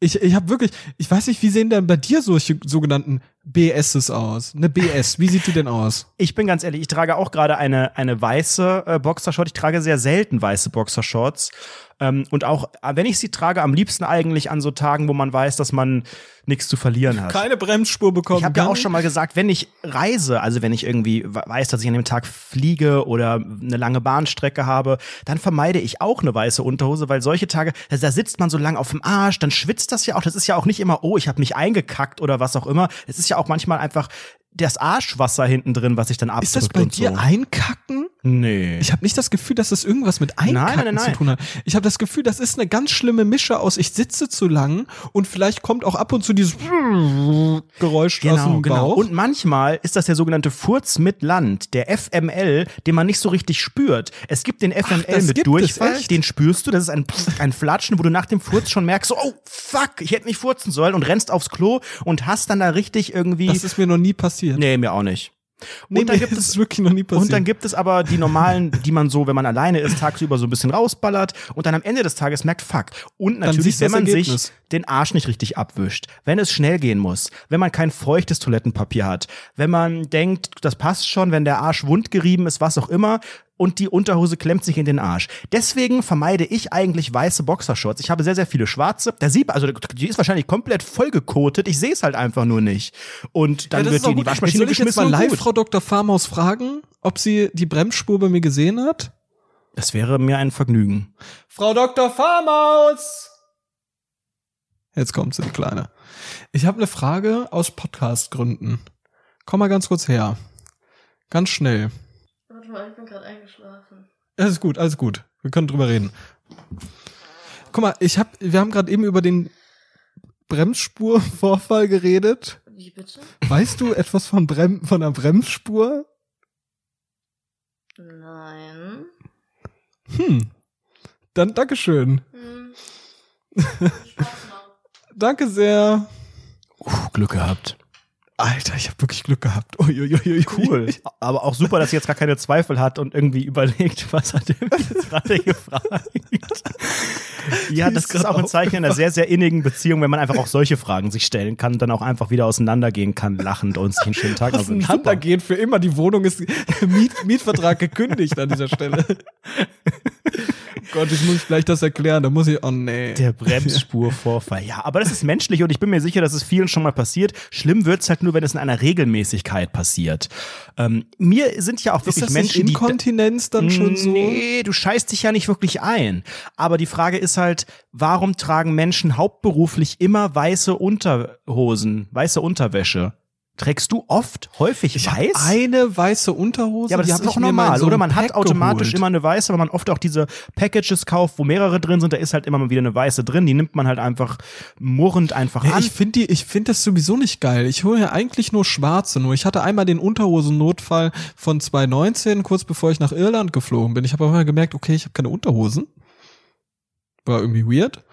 ich, ich habe wirklich, ich weiß nicht, wie sehen denn bei dir solche sogenannten BSs aus? Eine BS, wie sieht die denn aus? <laughs> Ich bin ganz ehrlich, ich trage auch gerade eine, eine weiße äh, Boxershort. Ich trage sehr selten weiße Boxershorts. Ähm, und auch, äh, wenn ich sie trage, am liebsten eigentlich an so Tagen, wo man weiß, dass man nichts zu verlieren hat. Keine Bremsspur bekommen. Ich habe ja auch schon mal gesagt, wenn ich reise, also wenn ich irgendwie weiß, dass ich an dem Tag fliege oder eine lange Bahnstrecke habe, dann vermeide ich auch eine weiße Unterhose, weil solche Tage, da sitzt man so lang auf dem Arsch, dann schwitzt das ja auch. Das ist ja auch nicht immer, oh, ich habe mich eingekackt oder was auch immer. Es ist ja auch manchmal einfach das Arschwasser hinten drin, was sich dann abdrückt Ist das bei und dir so. einkacken? Nee. Ich habe nicht das Gefühl, dass das irgendwas mit Einkacken Nein, nein, nein, zu nein. tun hat. Ich habe das Gefühl, das ist eine ganz schlimme Mische aus, ich sitze zu lang und vielleicht kommt auch ab und zu dieses <laughs> Geräusch aus Genau, dem genau. Bauch. Und manchmal ist das der sogenannte Furz mit Land, der FML, den man nicht so richtig spürt. Es gibt den FML das mit Durchfall, den spürst du, das ist ein, ein Flatschen, wo du nach dem Furz schon merkst, so, oh, fuck, ich hätte nicht furzen sollen und rennst aufs Klo und hast dann da richtig irgendwie. das ist mir noch nie passiert. nee, mir auch nicht. Nee, und dann mir gibt es wirklich noch nie passiert. und dann gibt es aber die normalen, die man so, wenn man alleine ist, tagsüber so ein bisschen rausballert und dann am Ende des Tages merkt, fuck. Und natürlich, wenn man sich Ergebnis. den Arsch nicht richtig abwischt, wenn es schnell gehen muss, wenn man kein feuchtes Toilettenpapier hat, wenn man denkt, das passt schon, wenn der Arsch wundgerieben ist, was auch immer, und die Unterhose klemmt sich in den Arsch. Deswegen vermeide ich eigentlich weiße Boxershorts. Ich habe sehr, sehr viele schwarze. Der sieht, also die ist wahrscheinlich komplett vollgekotet. Ich sehe es halt einfach nur nicht. Und dann Ja, wird die in die. Waschmaschine Soll ich jetzt geschmissen mal und live gut. Frau Dr. Farmaus fragen, ob sie die Bremsspur bei mir gesehen hat? Das wäre mir ein Vergnügen. Frau Dr. Farmaus! Jetzt kommt sie, die Kleine. Ich habe eine Frage aus Podcast-Gründen. Komm mal ganz kurz her. Ganz schnell. Mal, ich bin gerade eingeschlafen. Alles gut, alles gut. Wir können drüber reden. Guck mal, ich hab, wir haben gerade eben über den Bremsspurvorfall geredet. Wie bitte? Weißt du etwas von, Brem von einer Bremsspur? Nein. Hm. Dann Dankeschön. Hm. <laughs> Spaß noch. Danke sehr. Puh, Glück gehabt. Alter, ich habe wirklich Glück gehabt. Uiuiui. Cool. Aber auch super, dass sie jetzt gar keine Zweifel hat und irgendwie überlegt, <laughs> was hat er jetzt gerade gefragt. ja, das ist auch ein Zeichen einer sehr, sehr innigen Beziehung, wenn man einfach auch solche Fragen sich stellen kann und dann auch einfach wieder auseinandergehen kann, lachend und sich einen schönen Tag. Auseinandergehen für immer. Die Wohnung ist <laughs> Miet, Mietvertrag gekündigt an dieser Stelle. <laughs> Gott, ich muss gleich das erklären. Da muss ich, oh nee. Der Bremsspurvorfall. Ja, aber das ist menschlich und ich bin mir sicher, dass es vielen schon mal passiert. Schlimm wird's halt nur, wenn es in einer Regelmäßigkeit passiert. Ähm, mir sind ja auch ist wirklich das nicht Menschen, die Inkontinenz dann schon so? Nee, du scheißt dich ja nicht wirklich ein. Aber die Frage ist halt, warum tragen Menschen hauptberuflich immer weiße Unterhosen, weiße Unterwäsche? Trägst du oft, häufig Ich weiß? eine weiße Unterhose. ja, aber die das ist doch normal, so oder? Man hat Pack automatisch geholt. immer eine weiße, weil man oft auch diese Packages kauft, wo mehrere drin sind. Da ist halt immer mal wieder eine weiße drin. Die nimmt man halt einfach murrend einfach Ja, an. ich finde die, ich finde das sowieso nicht geil. Ich hole ja eigentlich nur schwarze. Nur ich hatte einmal den Unterhosennotfall von 2019, kurz bevor ich nach Irland geflogen bin. Ich habe aber gemerkt, okay, ich habe keine Unterhosen. War irgendwie weird.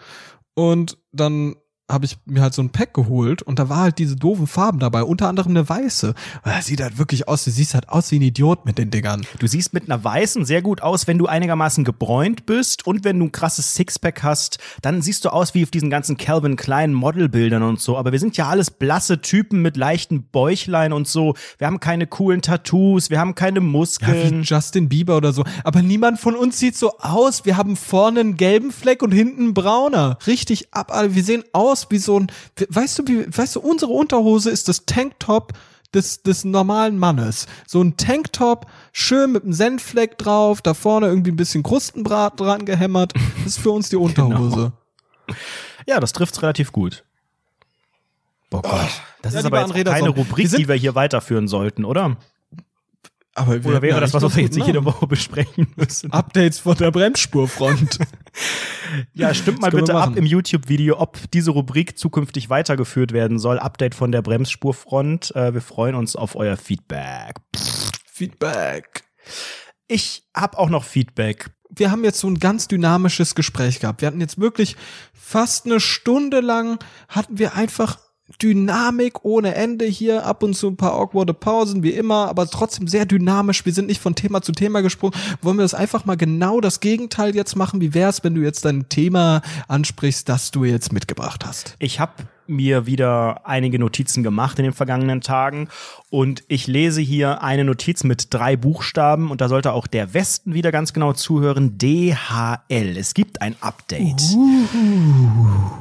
Und dann habe ich mir halt so ein Pack geholt und da war halt diese doofen Farben dabei, unter anderem eine weiße. Das sieht halt wirklich aus, du siehst halt aus wie ein Idiot mit den Dingern. Du siehst mit einer weißen sehr gut aus, wenn du einigermaßen gebräunt bist und wenn du ein krasses Sixpack hast, dann siehst du aus wie auf diesen ganzen Calvin Klein Modelbildern und so. Aber wir sind ja alles blasse Typen mit leichten Bäuchlein und so. Wir haben keine coolen Tattoos, wir haben keine Ja, wie Muskeln. Justin Bieber oder so. Aber niemand von uns sieht so aus. Wir haben vorne einen gelben Fleck und hinten einen brauner. Richtig ab. Alter. Wir sehen aus wie so ein, weißt du, wie, weißt du, unsere Unterhose ist das Tanktop des, des normalen Mannes. So ein Tanktop, schön mit einem Senffleck drauf, da vorne irgendwie ein bisschen Krustenbrat dran gehämmert. Das ist für uns die <laughs> Unterhose. Ja, das trifft's relativ gut. Boah Gott. Das Ja, ist aber jetzt Anrederson, keine Rubrik, wir die wir hier weiterführen sollten, oder? Aber Oder wäre das was, wir jetzt nicht guten jede. Woche <laughs> besprechen müssen? Updates von der Bremsspurfront. <laughs> Ja, stimmt mal bitte ab im YouTube-Video, ob diese Rubrik zukünftig weitergeführt werden soll. Update von der Bremsspurfront. Äh, wir freuen uns auf euer Feedback. Feedback. Ich habe auch noch Feedback. wir haben jetzt so ein ganz dynamisches Gespräch gehabt. Wir hatten jetzt wirklich fast eine Stunde lang hatten wir einfach Dynamik ohne Ende hier, ab und zu ein paar awkwarde Pausen, wie immer, aber trotzdem sehr dynamisch. Wir sind nicht von Thema zu Thema gesprungen. Wollen wir das einfach mal genau das Gegenteil jetzt machen? Wie wär's, wenn du jetzt dein Thema ansprichst, das du jetzt mitgebracht hast? Ich habe mir wieder einige Notizen gemacht in den vergangenen Tagen und ich lese hier eine Notiz mit drei Buchstaben und da sollte auch der Westen wieder ganz genau zuhören. DHL. Es gibt ein Update.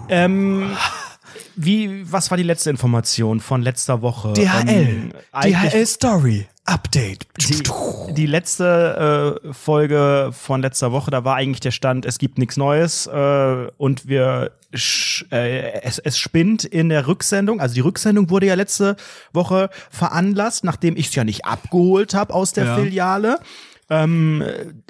Ähm, wie, was war die letzte Information von letzter Woche? Ähm, eigentlich- Story Update. die, die letzte äh, Folge von letzter Woche, da war eigentlich der Stand, es gibt nichts Neues äh, und wir äh, es, es spinnt in der Rücksendung. Also die Rücksendung wurde ja letzte Woche veranlasst, nachdem ich es ja nicht abgeholt habe aus der Ja. Filiale. Ähm,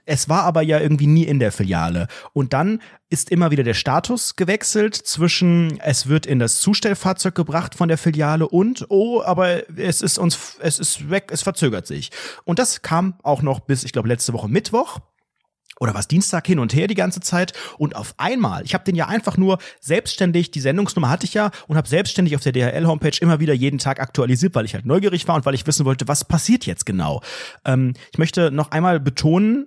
es war aber ja irgendwie nie in der Filiale. Und dann ist immer wieder der Status gewechselt zwischen, es wird in das Zustellfahrzeug gebracht von der Filiale und, oh, aber es ist uns, es ist weg, es verzögert sich. Und das kam auch noch bis, ich glaube, letzte Woche Mittwoch oder was Dienstag hin und her die ganze Zeit und auf einmal, ich habe den ja einfach nur selbstständig, die Sendungsnummer hatte ich ja und habe selbstständig auf der DHL Homepage immer wieder jeden Tag aktualisiert, weil ich halt neugierig war und weil ich wissen wollte, was passiert jetzt genau. Ähm, ich möchte noch einmal betonen,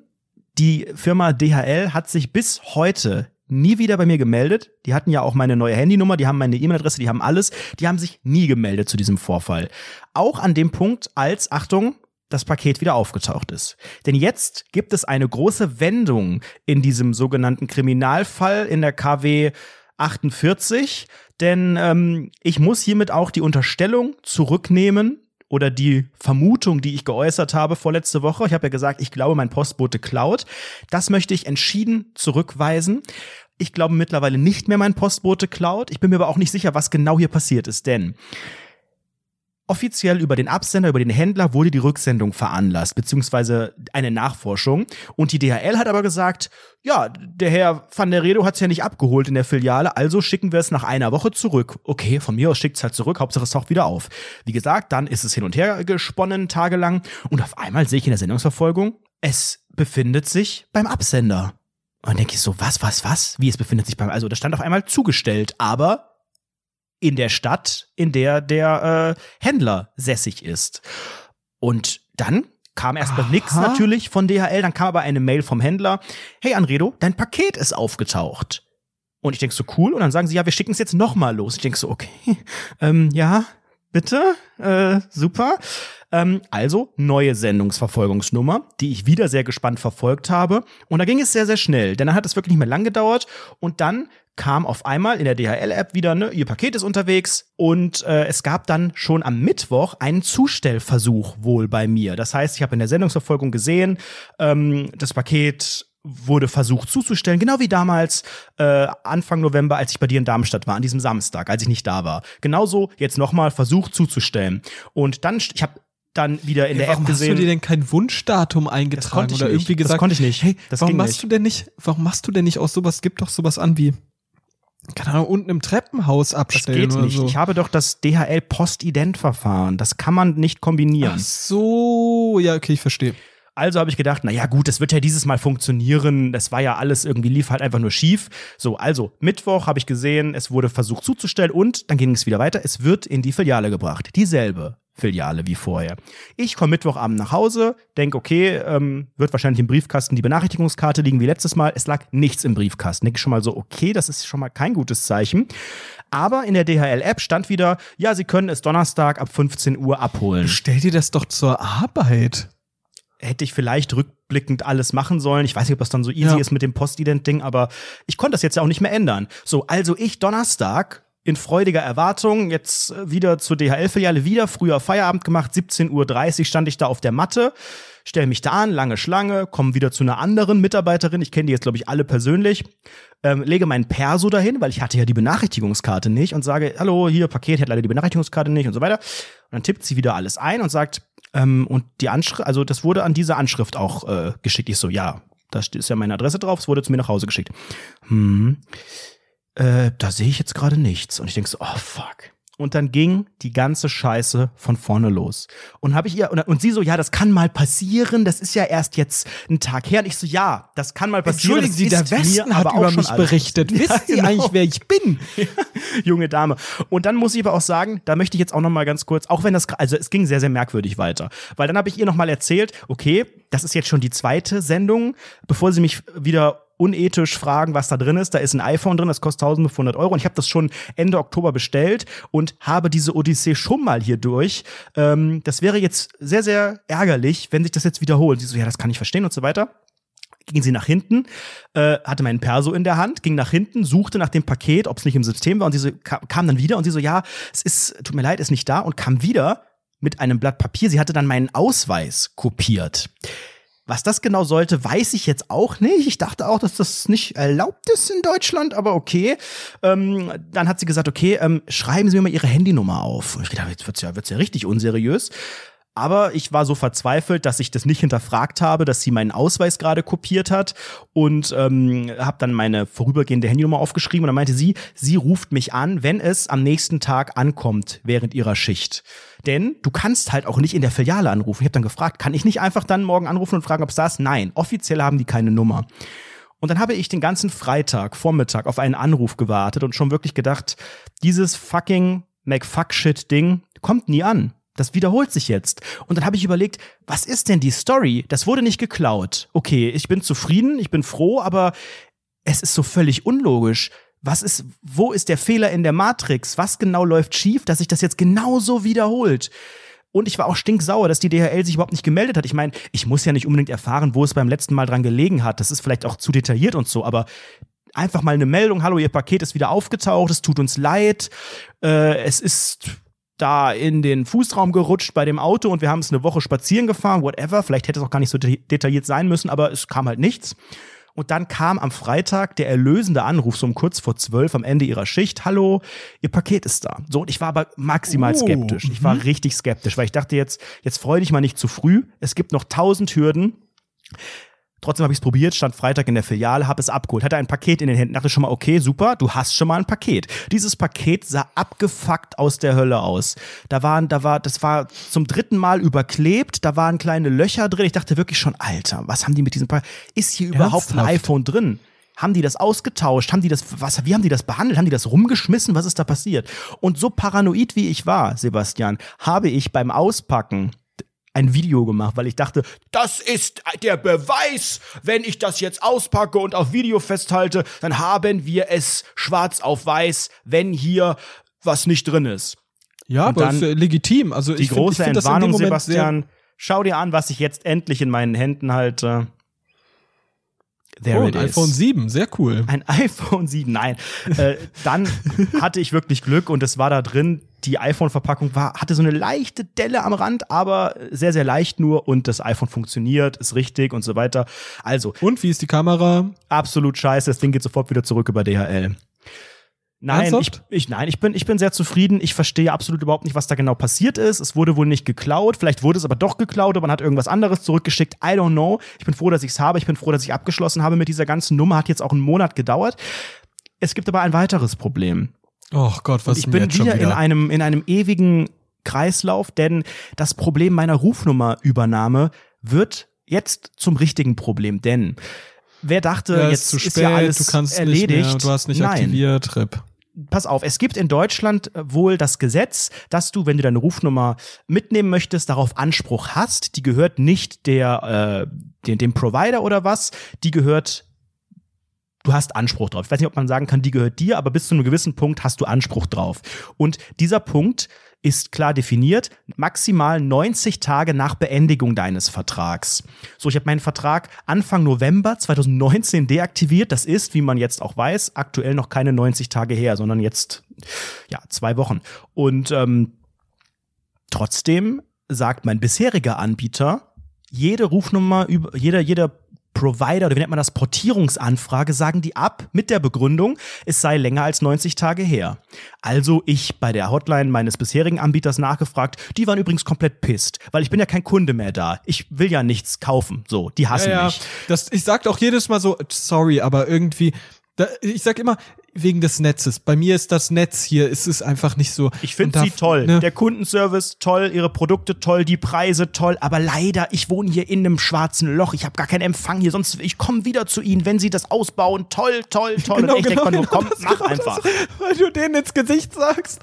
die Firma DHL hat sich bis heute nie wieder bei mir gemeldet. Die hatten ja auch meine neue Handynummer, die haben meine E-Mail-Adresse, die haben alles. Die haben sich nie gemeldet zu diesem Vorfall. Auch an dem Punkt, als, Achtung, das Paket wieder aufgetaucht ist. Denn jetzt gibt es eine große Wendung in diesem sogenannten Kriminalfall in der KW 48, denn ähm, ich muss hiermit auch die Unterstellung zurücknehmen oder die Vermutung, die ich geäußert habe vorletzte Woche. Ich habe ja gesagt, ich glaube, mein Postbote klaut. Das möchte ich entschieden zurückweisen. Ich glaube mittlerweile nicht mehr, mein Postbote klaut. Ich bin mir aber auch nicht sicher, was genau hier passiert ist, denn Offiziell über den Absender, über den Händler wurde die Rücksendung veranlasst, beziehungsweise eine Nachforschung. Und die DHL hat aber gesagt, ja, der Herr van der Redo hat es ja nicht abgeholt in der Filiale, also schicken wir es nach einer Woche zurück. Okay, von mir aus schickt es halt zurück, Hauptsache es taucht wieder auf. Wie gesagt, dann ist es hin und her gesponnen, tagelang. Und auf einmal sehe ich in der Sendungsverfolgung, es befindet sich beim Absender. Und dann denke ich so, was, was, was? Wie es befindet sich beim, also das stand auf einmal zugestellt, aber in der Stadt, in der der äh, Händler sässig ist. Und dann kam erstmal nichts natürlich von DHL, dann kam aber eine Mail vom Händler, hey Anredo, dein Paket ist aufgetaucht. Und ich denk so, cool. Und dann sagen sie, ja, wir schicken es jetzt nochmal los. Ich denk so, okay, <laughs> ähm, ja, bitte, äh, super. Ähm, also neue Sendungsverfolgungsnummer, die ich wieder sehr gespannt verfolgt habe. Und da ging es sehr, sehr schnell, denn dann hat es wirklich nicht mehr lang gedauert. Und dann kam auf einmal in der DHL-App wieder, ne, ihr Paket ist unterwegs und äh, es gab dann schon am Mittwoch einen Zustellversuch wohl bei mir. Das heißt, ich habe in der Sendungsverfolgung gesehen, ähm, das Paket wurde versucht zuzustellen, genau wie damals äh, Anfang November, als ich bei dir in Darmstadt war, an diesem Samstag, als ich nicht da war. Genauso jetzt nochmal versucht zuzustellen. Und dann, ich habe dann wieder in der warum App hast du gesehen. dir denn kein Wunschdatum eingetragen oder nicht. irgendwie Das gesagt? konnte ich nicht. Hey, Das warum machst nicht. du denn nicht? Warum machst du denn nicht aus sowas? Gib doch sowas an wie keine Ahnung, unten im Treppenhaus das abstellen geht oder nicht. so. Ich habe doch das DHL Postident-Verfahren. Das kann man nicht kombinieren. Ach so, ja, okay, ich verstehe. Also habe ich gedacht, na ja, gut, das wird ja dieses Mal funktionieren. Das war ja alles irgendwie lief halt einfach nur schief. So, also Mittwoch habe ich gesehen, es wurde versucht zuzustellen und dann ging es wieder weiter. Es wird in die Filiale gebracht. Dieselbe Filiale wie vorher. Ich komme Mittwochabend nach Hause, denke, okay, ähm, wird wahrscheinlich im Briefkasten die Benachrichtigungskarte liegen wie letztes Mal. Es lag nichts im Briefkasten. Denke ich schon mal so, okay, das ist schon mal kein gutes Zeichen. Aber in der DHL-App stand wieder, ja, Sie können es Donnerstag ab 15 Uhr abholen Stell dir das doch zur Arbeit. Hätte ich vielleicht rückblickend alles machen sollen. Ich weiß nicht, ob das dann so easy Ja. ist mit dem Postident-Ding, aber ich konnte das jetzt ja auch nicht mehr ändern. So, also ich Donnerstag in freudiger Erwartung, jetzt äh, wieder zur DHL-Filiale, wieder früher Feierabend gemacht, 17.30 Uhr stand ich da auf der Matte, stell mich da an, lange Schlange, komme wieder zu einer anderen Mitarbeiterin, ich kenne die jetzt, glaube ich, alle persönlich, ähm, lege mein Perso dahin, weil ich hatte ja die Benachrichtigungskarte nicht und sage, hallo, hier, Paket, ich hatte leider die Benachrichtigungskarte nicht und so weiter. Und dann tippt sie wieder alles ein und sagt, ähm, und die Anschrift, also das wurde an diese Anschrift auch äh, geschickt. Ich so, ja, da ist ja meine Adresse drauf, es wurde zu mir nach Hause geschickt. Hm, äh, da sehe ich jetzt gerade nichts. Und ich denke so, oh fuck. Und dann ging die ganze Scheiße von vorne los. Und habe ich ihr und, und sie so, ja, das kann mal passieren. Das ist ja erst jetzt ein Tag her. Und ich so, ja, das kann mal passieren. Entschuldigen Sie, der Westen hat über mich berichtet. passiert. Wissen Sie Ja, eigentlich, wer ich bin? <laughs> junge Dame. Und dann muss ich aber auch sagen, da möchte ich jetzt auch noch mal ganz kurz, auch wenn das, also es ging sehr, sehr merkwürdig weiter, weil dann habe ich ihr noch mal erzählt, okay, das ist jetzt schon die zweite Sendung, bevor sie mich wieder unethisch fragen, was da drin ist. Da ist ein iPhone drin, das kostet 1500 Euro und ich habe das schon Ende Oktober bestellt und habe diese Odyssee schon mal hier durch. Ähm, das wäre jetzt sehr, sehr ärgerlich, wenn sich das jetzt wiederholt. Sie so, ja, das kann ich verstehen und so weiter ging sie nach hinten, äh, hatte meinen Perso in der Hand, ging nach hinten, suchte nach dem Paket, ob es nicht im System war und sie so, ka kam dann wieder und sie so, ja, es ist, tut mir leid, ist nicht da und kam wieder mit einem Blatt Papier. Sie hatte dann meinen Ausweis kopiert. Was das genau sollte, weiß ich jetzt auch nicht. Ich dachte auch, dass das nicht erlaubt ist in Deutschland, aber okay. Ähm, dann hat sie gesagt, okay, ähm, schreiben Sie mir mal Ihre Handynummer auf. Und ich dachte, jetzt wird's ja, wird's ja richtig unseriös. Aber ich war so verzweifelt, dass ich das nicht hinterfragt habe, dass sie meinen Ausweis gerade kopiert hat und ähm, habe dann meine vorübergehende Handynummer aufgeschrieben und dann meinte sie, sie ruft mich an, wenn es am nächsten Tag ankommt während ihrer Schicht. Denn du kannst halt auch nicht in der Filiale anrufen. Ich habe dann gefragt, kann ich nicht einfach dann morgen anrufen und fragen, ob es da ist? Nein, offiziell haben die keine Nummer. Und dann habe ich den ganzen Freitag, Vormittag auf einen Anruf gewartet und schon wirklich gedacht, dieses fucking McFuck-Shit-Ding kommt nie an. Das wiederholt sich jetzt. Und dann habe ich überlegt, was ist denn die Story? Das wurde nicht geklaut. Okay, ich bin zufrieden, ich bin froh, aber es ist so völlig unlogisch. Was ist, wo ist der Fehler in der Matrix? Was genau läuft schief, dass sich das jetzt genauso wiederholt? Und ich war auch stinksauer, dass die DHL sich überhaupt nicht gemeldet hat. Ich meine, ich muss ja nicht unbedingt erfahren, wo es beim letzten Mal dran gelegen hat. Das ist vielleicht auch zu detailliert und so, aber einfach mal eine Meldung, hallo, Ihr Paket ist wieder aufgetaucht, es tut uns leid, äh, es ist da in den Fußraum gerutscht bei dem Auto und wir haben es eine Woche spazieren gefahren, whatever. Vielleicht hätte es auch gar nicht so de detailliert sein müssen, aber es kam halt nichts. Und dann kam am Freitag der erlösende Anruf, so um kurz vor zwölf am Ende ihrer Schicht. Hallo, Ihr Paket ist da. So, und ich war aber maximal Oh, skeptisch. Ich war richtig skeptisch, weil ich dachte jetzt, jetzt freu dich mal nicht zu früh. Es gibt noch tausend Hürden. Trotzdem habe ich es probiert, stand Freitag in der Filiale, habe es abgeholt, hatte ein Paket in den Händen, dachte schon mal, okay, super, du hast schon mal ein Paket. Dieses Paket sah abgefuckt aus der Hölle aus. Da waren, da war, das war zum dritten Mal überklebt, da waren kleine Löcher drin. Ich dachte wirklich schon, Alter, was haben die mit diesem Paket? Ist hier überhaupt ein Ernsthaft? iPhone drin? Haben die das ausgetauscht? Haben die das, was, wie haben die das behandelt? Haben die das rumgeschmissen? Was ist da passiert? Und so paranoid wie ich war, Sebastian, habe ich beim Auspacken ein Video gemacht, weil ich dachte, das ist der Beweis. Wenn ich das jetzt auspacke und auf Video festhalte, dann haben wir es schwarz auf weiß, wenn hier was nicht drin ist. Ja, Und aber dann ist, äh, legitim. Also Die ich find- große ich find in dem Entwarnung, Sebastian. Schau dir an, was ich jetzt endlich in meinen Händen halte. There oh, ein iPhone 7, sehr cool. Ein <laughs> iPhone 7, nein. äh, dann <laughs> hatte ich wirklich Glück und es war da drin. Die iPhone-Verpackung war, hatte so eine leichte Delle am Rand, aber sehr, sehr leicht nur und das iPhone funktioniert, ist richtig und so weiter. Also, Und wie ist die Kamera? absolut scheiße, das Ding geht sofort wieder zurück über DHL. Nein, ich, ich, nein, ich bin, ich bin sehr zufrieden. Ich verstehe absolut überhaupt nicht, was da genau passiert ist. Es wurde wohl nicht geklaut. Vielleicht wurde es aber doch geklaut, aber man hat irgendwas anderes zurückgeschickt. I don't know. Ich bin froh, dass ich es habe. Ich bin froh, dass ich abgeschlossen habe mit dieser ganzen Nummer. Hat jetzt auch einen Monat gedauert. Es gibt aber ein weiteres Problem. Oh Gott, was Und ich ist bin wieder, wieder? in einem in einem ewigen Kreislauf, denn das Problem meiner Rufnummerübernahme wird jetzt zum richtigen Problem, denn wer dachte, ja, jetzt ist zu ist spät, ja alles du kannst erledigt, nicht mehr, du hast nicht Nein. aktiviert, RIP. Pass auf, es gibt in Deutschland äh, wohl das Gesetz, dass du, wenn du deine Rufnummer mitnehmen möchtest, darauf Anspruch hast. Die gehört nicht der, äh, dem, dem Provider oder was, die gehört du hast Anspruch drauf. Ich weiß nicht, ob man sagen kann, die gehört dir, aber bis zu einem gewissen Punkt hast du Anspruch drauf. Und dieser Punkt ist klar definiert, maximal 90 Tage nach Beendigung deines Vertrags. So, ich habe meinen Vertrag Anfang November 2019 deaktiviert. Das ist, wie man jetzt auch weiß, aktuell noch keine 90 Tage her, sondern jetzt ja zwei Wochen. Und ähm, trotzdem sagt mein bisheriger Anbieter, jede Rufnummer, über, jeder, jeder Provider oder wie nennt man das, Portierungsanfrage, sagen die ab mit der Begründung, es sei länger als 90 Tage her. Also ich bei der Hotline meines bisherigen Anbieters nachgefragt, die waren übrigens komplett pisst, weil ich bin ja kein Kunde mehr da. Ich will ja nichts kaufen. So, die hassen ja, ja. mich. Das, ich sag auch jedes Mal so, sorry, aber irgendwie, ich sag immer, wegen des Netzes. Bei mir ist das Netz hier, ist es einfach nicht so. Ich finde sie toll. ne? Der Kundenservice toll, ihre Produkte toll, die Preise toll. Aber leider, ich wohne hier in einem schwarzen Loch. Ich habe gar keinen Empfang hier. Sonst ich komme wieder zu Ihnen, wenn Sie das ausbauen. Toll, toll, toll. Genau, Und ich denke genau, komm, genau, das mach genau einfach. Das, weil du denen ins Gesicht sagst.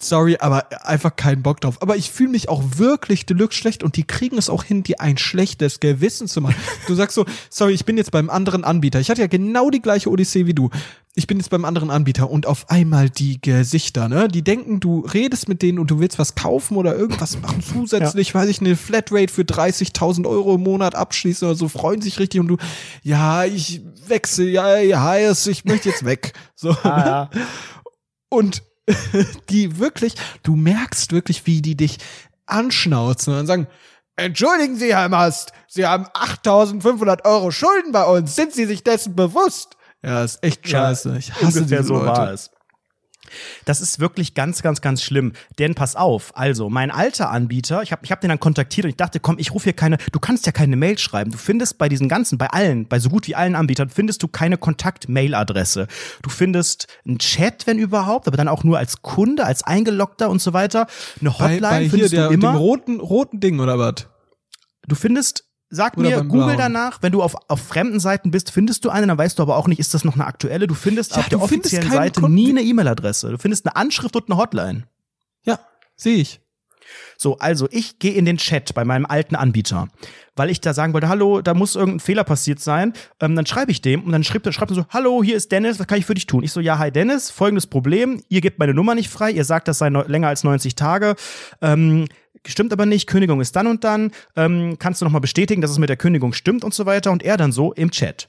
Sorry, aber einfach keinen Bock drauf. Aber ich fühle mich auch wirklich deluxe schlecht und die kriegen es auch hin, dir ein schlechtes Gewissen zu machen. Du sagst so, sorry, ich bin jetzt beim anderen Anbieter. Ich hatte ja genau die gleiche Odyssee wie du. Ich bin jetzt beim anderen Anbieter und auf einmal die Gesichter, ne? Die denken, du redest mit denen und du willst was kaufen oder irgendwas machen zusätzlich, weiß ich, eine Flatrate für 30.000 Euro im Monat abschließen oder so, freuen sich richtig und du, ja, ich wechsle, ja, ja, ich möchte jetzt weg. So. Ah, ja. Und <laughs> die wirklich, du merkst wirklich, wie die dich anschnauzen und dann sagen, entschuldigen Sie, Herr Mast, Sie haben 8500 Euro Schulden bei uns. Sind Sie sich dessen bewusst? Ja, ist echt scheiße. ich hasse diese so Leute. war es. Das ist wirklich ganz, ganz, ganz schlimm. Denn pass auf, also mein alter Anbieter, ich habe ich hab den dann kontaktiert und ich dachte, komm, ich rufe hier keine, du kannst ja keine Mail schreiben. Du findest bei diesen ganzen, bei allen, bei so gut wie allen Anbietern, findest du keine Kontakt-Mail-Adresse. Du findest einen Chat, wenn überhaupt, aber dann auch nur als Kunde, als Eingeloggter und so weiter. Eine Bei, Hotline bei hier findest der, du immer. dem roten, roten Ding oder was? Du findest, sag Oder mir, Google Blauen. danach, wenn du auf, auf fremden Seiten bist, findest du eine, dann weißt du aber auch nicht, ist das noch eine aktuelle. Du findest Ja, auf der offiziellen Seite Kon- nie eine E-Mail-Adresse. Du findest eine Anschrift und eine Hotline. Ja, sehe ich. So, also ich gehe in den Chat bei meinem alten Anbieter, weil ich da sagen wollte, hallo, da muss irgendein Fehler passiert sein. Ähm, dann schreibe ich dem und dann schreibt er schreibt er so, hallo, hier ist Dennis, was kann ich für dich tun? Ich so, ja, hi Dennis, folgendes Problem, ihr gebt meine Nummer nicht frei, ihr sagt, das sei länger als 90 Tage. Ähm, Stimmt aber nicht, Kündigung ist dann und dann. Ähm, kannst du nochmal bestätigen, dass es mit der Kündigung stimmt und so weiter? Und er dann so im Chat.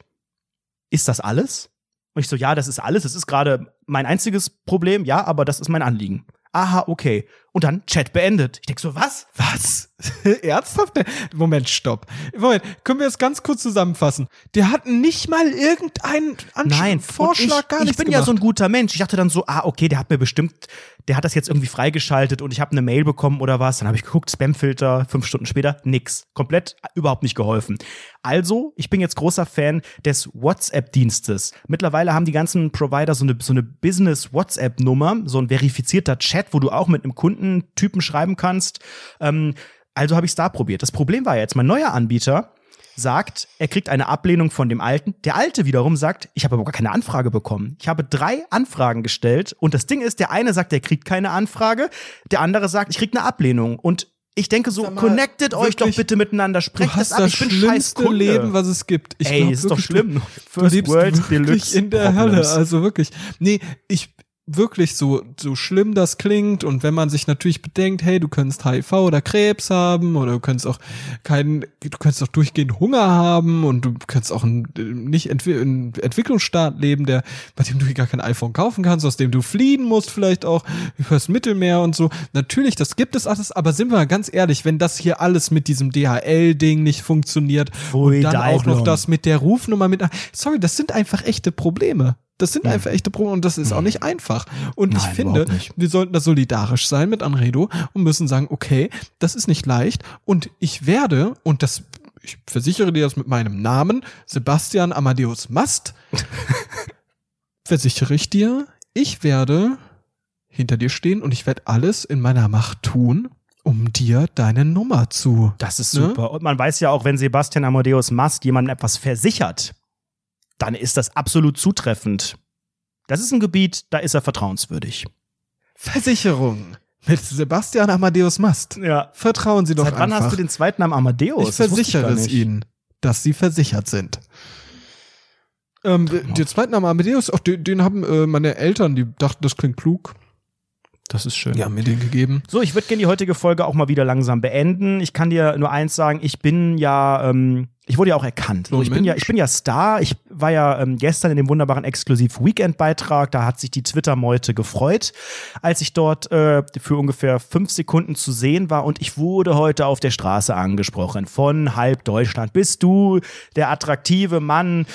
Ist das alles? Und ich so, ja, das ist alles. Das ist gerade mein einziges Problem. Ja, aber das ist mein Anliegen. Aha, okay. Und dann Chat beendet. Ich denk so, was? Was? <laughs> Ernsthaft? Moment, stopp. Moment, können wir das ganz kurz zusammenfassen? Der hat nicht mal irgendeinen Ansch Nein, Vorschlag, ich, gar ich nichts bin gemacht. ja so ein guter Mensch. Ich dachte dann so, ah, okay, der hat mir bestimmt, der hat das jetzt irgendwie freigeschaltet und ich habe eine Mail bekommen oder was. Dann habe ich geguckt, Spamfilter, fünf Stunden später, nix. Komplett überhaupt nicht geholfen. Also, ich bin jetzt großer Fan des WhatsApp-Dienstes. Mittlerweile haben die ganzen Provider so eine, so eine Business-WhatsApp-Nummer, so ein verifizierter Chat, wo du auch mit einem Kundentypen schreiben kannst. Ähm, also habe ich es da probiert. Das Problem war jetzt, mein neuer Anbieter sagt, er kriegt eine Ablehnung von dem Alten. Der Alte wiederum sagt, ich habe aber gar keine Anfrage bekommen. Ich habe drei Anfragen gestellt und das Ding ist, der eine sagt, er kriegt keine Anfrage, der andere sagt, ich krieg eine Ablehnung und ich denke so, mal, connectet euch doch wirklich, bitte miteinander, sprecht das ab, das ich bin scheiß schlimmste Kunde. Leben, was es gibt. Ich Ey, glaub ist doch wirklich, schlimm. Du, du First lebst World wirklich Deluxe in der Problems. Hölle. Also wirklich. Nee, ich wirklich so so schlimm das klingt und wenn man sich natürlich bedenkt, hey, du könntest HIV oder Krebs haben oder du könntest auch keinen, du könntest auch durchgehend Hunger haben und du könntest auch ein, nicht entwi ein Entwicklungsstaat leben, der bei dem du gar kein iPhone kaufen kannst, aus dem du fliehen musst, vielleicht auch übers Mittelmeer und so. Natürlich, das gibt es alles, aber sind wir mal ganz ehrlich, wenn das hier alles mit diesem DHL-Ding nicht funktioniert Pfui, und dann auch noch das mit der Rufnummer mit. Sorry, das sind einfach echte Probleme. Das sind einfach echte Probleme und das ist auch nicht einfach. Und ich Nein, finde, überhaupt nicht. wir sollten da solidarisch sein mit Anredo und müssen sagen, okay, das ist nicht leicht und ich werde, und das, ich versichere dir das mit meinem Namen, Sebastian Amadeus Mast, <laughs> versichere ich dir, ich werde hinter dir stehen und ich werde alles in meiner Macht tun, um dir deine Nummer zu. Das ist Ne? super. Und man weiß ja auch, wenn Sebastian Amadeus Mast jemandem etwas versichert, dann ist das absolut zutreffend. Das ist ein Gebiet, da ist er vertrauenswürdig. Versicherung mit Sebastian Amadeus Mast. Ja. Vertrauen Sie doch Seit wann einfach. hast du den zweiten Namen Amadeus? ich Das versichere gar es. Ihnen, dass Sie versichert sind. Ähm, der zweite Name Amadeus, auch den, den haben äh, meine Eltern, die dachten, das klingt klug. Das ist schön. Haben mir den gegeben. So, ich würde gerne die heutige Folge auch mal wieder langsam beenden. Ich kann dir nur eins sagen, ich bin ja, ähm, ich wurde ja auch erkannt. So, ich bin ja, ich bin ja Star. Ich war ja ähm, gestern in dem wunderbaren Exklusiv-Weekend-Beitrag. Da hat sich die Twitter-Meute gefreut, als ich dort äh, für ungefähr fünf Sekunden zu sehen war. Und ich wurde heute auf der Straße angesprochen von halb Deutschland. Bist du der attraktive Mann?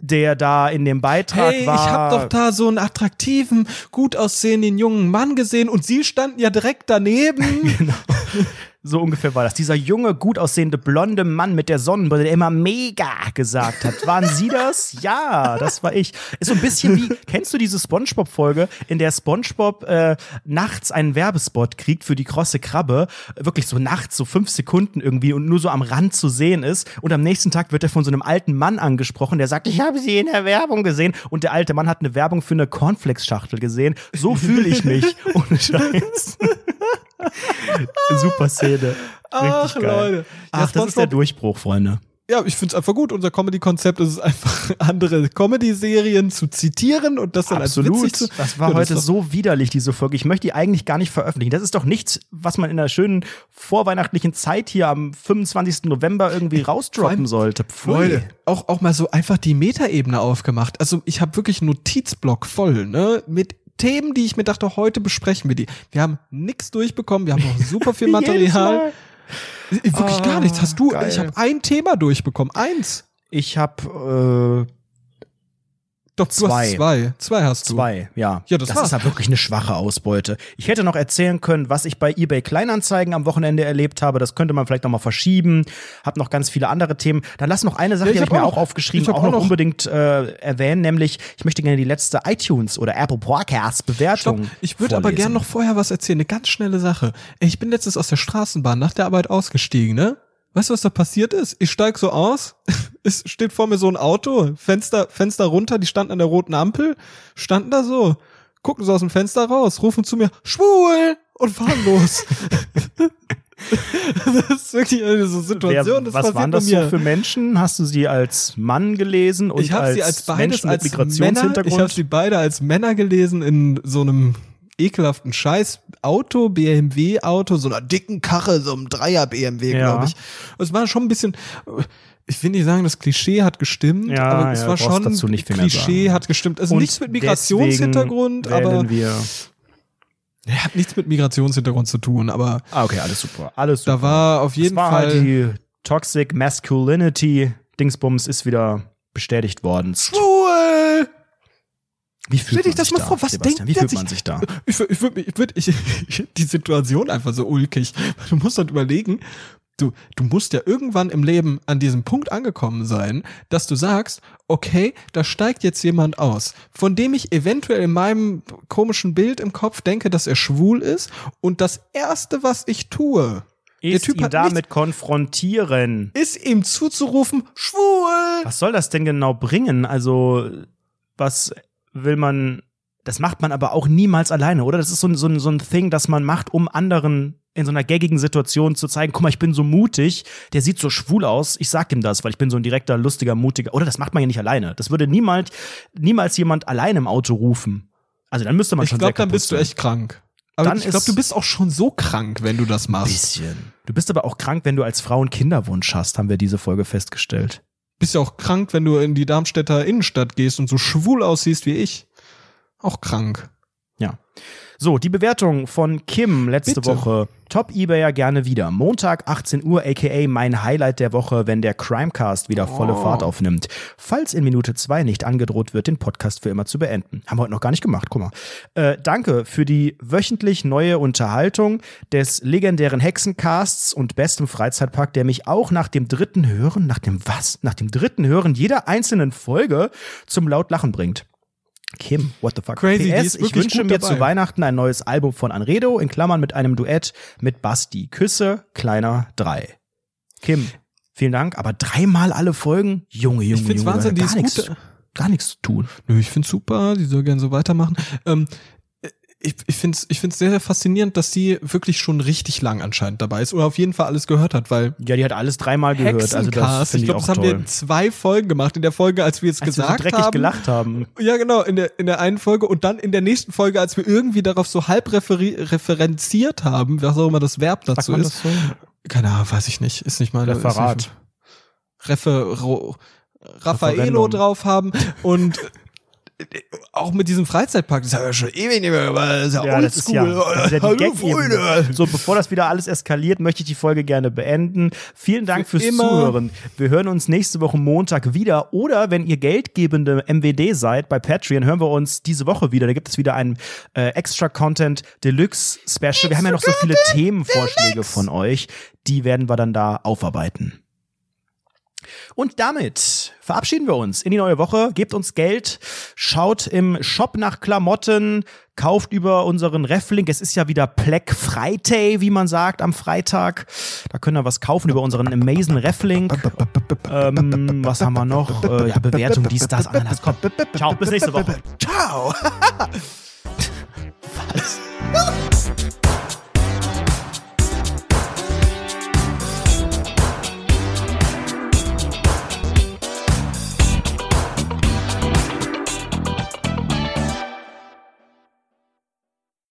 Der da in dem Beitrag Hey, war. ich hab doch da so einen attraktiven, gut aussehenden jungen Mann gesehen und Sie standen ja direkt daneben. <laughs> So ungefähr war das. Dieser junge, gut aussehende, blonde Mann mit der Sonnenbrille, der immer mega gesagt hat. Waren Sie das? Ja, das war ich. Ist so ein bisschen wie, kennst du diese Spongebob-Folge, in der Spongebob äh, nachts einen Werbespot kriegt für die krosse Krabbe? Wirklich so nachts, so fünf Sekunden irgendwie und nur so am Rand zu sehen ist. Und am nächsten Tag wird er von so einem alten Mann angesprochen, der sagt, ich habe Sie in der Werbung gesehen. Und der alte Mann hat eine Werbung für eine Cornflakes-Schachtel gesehen. So fühle ich mich. Ohne Scheiß. <laughs> Super Szene. Ach, Richtig geil. Leute. Ach, das ist der Durchbruch, Freunde. Ja, ich find's einfach gut. Unser Comedy-Konzept ist es einfach, <laughs> andere Comedy-Serien zu zitieren und das dann als witzig zu. Das war Ja, heute so widerlich, diese Folge. Ich möchte die eigentlich gar nicht veröffentlichen. Das ist doch nichts, was man in einer schönen vorweihnachtlichen Zeit hier am 25. November irgendwie rausdroppen sollte. Pfui. Leute, auch, auch mal so einfach die Metaebene aufgemacht. Also ich habe wirklich einen Notizblock voll, ne? Mit Themen, die ich mir dachte, heute besprechen wir die. Wir haben nix durchbekommen, wir haben noch super viel <laughs> Material. Wirklich gar nichts. Hast du? geil. Ich habe ein Thema durchbekommen. Eins. Ich habe äh, Doch, du Zwei. hast zwei. Zwei hast du. zwei, ja. Ja, das das ist ja wirklich eine schwache Ausbeute. Ich hätte noch erzählen können, was ich bei eBay Kleinanzeigen am Wochenende erlebt habe. Das könnte man vielleicht noch mal verschieben. Hab noch ganz viele andere Themen. Dann lass noch eine Sache, Ja, ich die habe ich mir auch auch aufgeschrieben, auch auch noch unbedingt äh, erwähnen, nämlich ich möchte gerne die letzte iTunes oder Apple Podcast Bewertung. Stopp. Ich würde aber vorlesen. gern noch vorher was erzählen. Eine ganz schnelle Sache. Ich bin letztens aus der Straßenbahn nach der Arbeit ausgestiegen, ne? Weißt du, was da passiert ist? Ich steig so aus, <laughs> es steht vor mir so ein Auto, Fenster, Fenster runter, die standen an der roten Ampel, standen da so, gucken so aus dem Fenster raus, rufen zu mir, schwul! Und fahren los. <laughs> das ist wirklich eine so Situation, das Wer, was waren das mir. so für Menschen? Hast du sie als Mann gelesen und ich habe als, sie als beides Menschen als mit Männer, ich Migrationshintergrund? habe sie beide als Männer gelesen in so einem ekelhaften Scheiß Auto, BMW Auto, so einer dicken Karre, so einem Dreier BMW, Ja. glaube ich. Es war schon ein bisschen ich will nicht sagen, das Klischee hat gestimmt, Ja, aber es ja, war schon Klischee sagen. hat gestimmt. Also Und nichts mit Migrationshintergrund, aber wir. er hat nichts mit Migrationshintergrund zu tun, aber Ah, okay, alles super. Alles super. da war auf jeden war Fall halt die Toxic Masculinity Dingsbums ist wieder bestätigt worden. schwul. Wie fühlt Stell dich man das sich mal da, vor, was Sebastian? denkt Wie der fühlt sich- man sich da? Ich, würd- ich würde ich würd, ich, <laughs> die Situation einfach so ulkig. Du musst halt überlegen, du, du musst ja irgendwann im Leben an diesem Punkt angekommen sein, dass du sagst, okay, da steigt jetzt jemand aus, von dem ich eventuell in meinem komischen Bild im Kopf denke, dass er schwul ist und das erste, was ich tue, Ist Typ ihn damit konfrontieren. ist ihm zuzurufen, schwul. Was soll das denn genau bringen? Also, was will man. Das macht man aber auch niemals alleine, oder? Das ist so ein, so ein, so ein Thing, das man macht, um anderen in so einer gaggigen Situation zu zeigen, guck mal, ich bin so mutig, der sieht so schwul aus, ich sag ihm das, weil ich bin so ein direkter, lustiger, mutiger. Oder das macht man ja nicht alleine. Das würde niemals, niemals jemand alleine im Auto rufen. Also dann müsste man Ich schon glaube, sehr dann bist du kaputt echt krank. Aber Dann ich glaube, du bist auch schon so krank, wenn du das sein. machst. Bisschen. Du bist aber auch krank, wenn du als Frau einen Kinderwunsch hast, haben wir diese Folge festgestellt. Bist ja auch krank, wenn du in die Darmstädter Innenstadt gehst und so schwul aussiehst wie ich. Auch krank. So, die Bewertung von Kim letzte Bitte. Woche. Top eBayer gerne wieder. Montag 18 Uhr, aka mein Highlight der Woche, wenn der Crimecast wieder volle Oh. Fahrt aufnimmt. Falls in Minute zwei nicht angedroht wird, den Podcast für immer zu beenden. Haben wir heute noch gar nicht gemacht, guck mal. Äh, danke für die wöchentlich neue Unterhaltung des legendären Hexencasts und bestem Freizeitpark, der mich auch nach dem dritten Hören, nach dem was? Nach dem dritten Hören jeder einzelnen Folge zum laut Lachen bringt. Kim, what the fuck? Crazy, PS, ich wünsche mir dabei. zu Weihnachten ein neues Album von Anredo, in Klammern mit einem Duett mit Basti. Küsse, kleiner, drei. Kim, vielen Dank, aber dreimal alle Folgen? Junge, Junge, Ich find's Junge, Wahnsinn, die gar ist nichts, gar nichts zu tun. Nö, ich find's super, die soll gern so weitermachen. Ähm, ich, ich find's, ich find's sehr, sehr faszinierend, dass sie wirklich schon richtig lang anscheinend dabei ist oder auf jeden Fall alles gehört hat, weil Ja, die hat alles dreimal gehört, also das finde ich ich glaube, das haben toll. wir zwei Folgen gemacht. In der Folge, als wir es Als wir so gesagt dreckig haben. gelacht haben. Ja, genau, in der, in der einen Folge und dann in der nächsten Folge, als wir irgendwie darauf so halb referenziert haben, was auch immer das Verb dazu ist. so? Keine Ahnung, weiß ich nicht. Ist nicht mal Referat. Refero, Raffaello drauf haben und <laughs> auch mit diesem Freizeitpark, das haben wir schon ewig nicht mehr gemacht. Das ist ja, Ja, das ist ja, oldschool. das ist ja die Hallo. Freunde. So, bevor das wieder alles eskaliert, möchte ich die Folge gerne beenden. Vielen Dank Für fürs immer. Zuhören. Wir hören uns nächste Woche Montag wieder. Oder wenn ihr geldgebende MWD seid bei Patreon, hören wir uns diese Woche wieder. Da gibt es wieder ein äh, Extra Content Deluxe Special. Wir haben ja noch so viele Themenvorschläge von euch. Die werden wir dann da aufarbeiten. Und damit verabschieden wir uns in die neue Woche. Gebt uns Geld, schaut im Shop nach Klamotten, kauft über unseren Reflink. Es ist ja wieder Black Friday, wie man sagt, am Freitag. Da könnt ihr was kaufen über unseren Amazing Reflink. Ähm, was haben wir noch? Äh, ja, Bewertung, dies, das, Ananas. Komm. Ciao, bis nächste Woche. Ciao. <laughs> Was?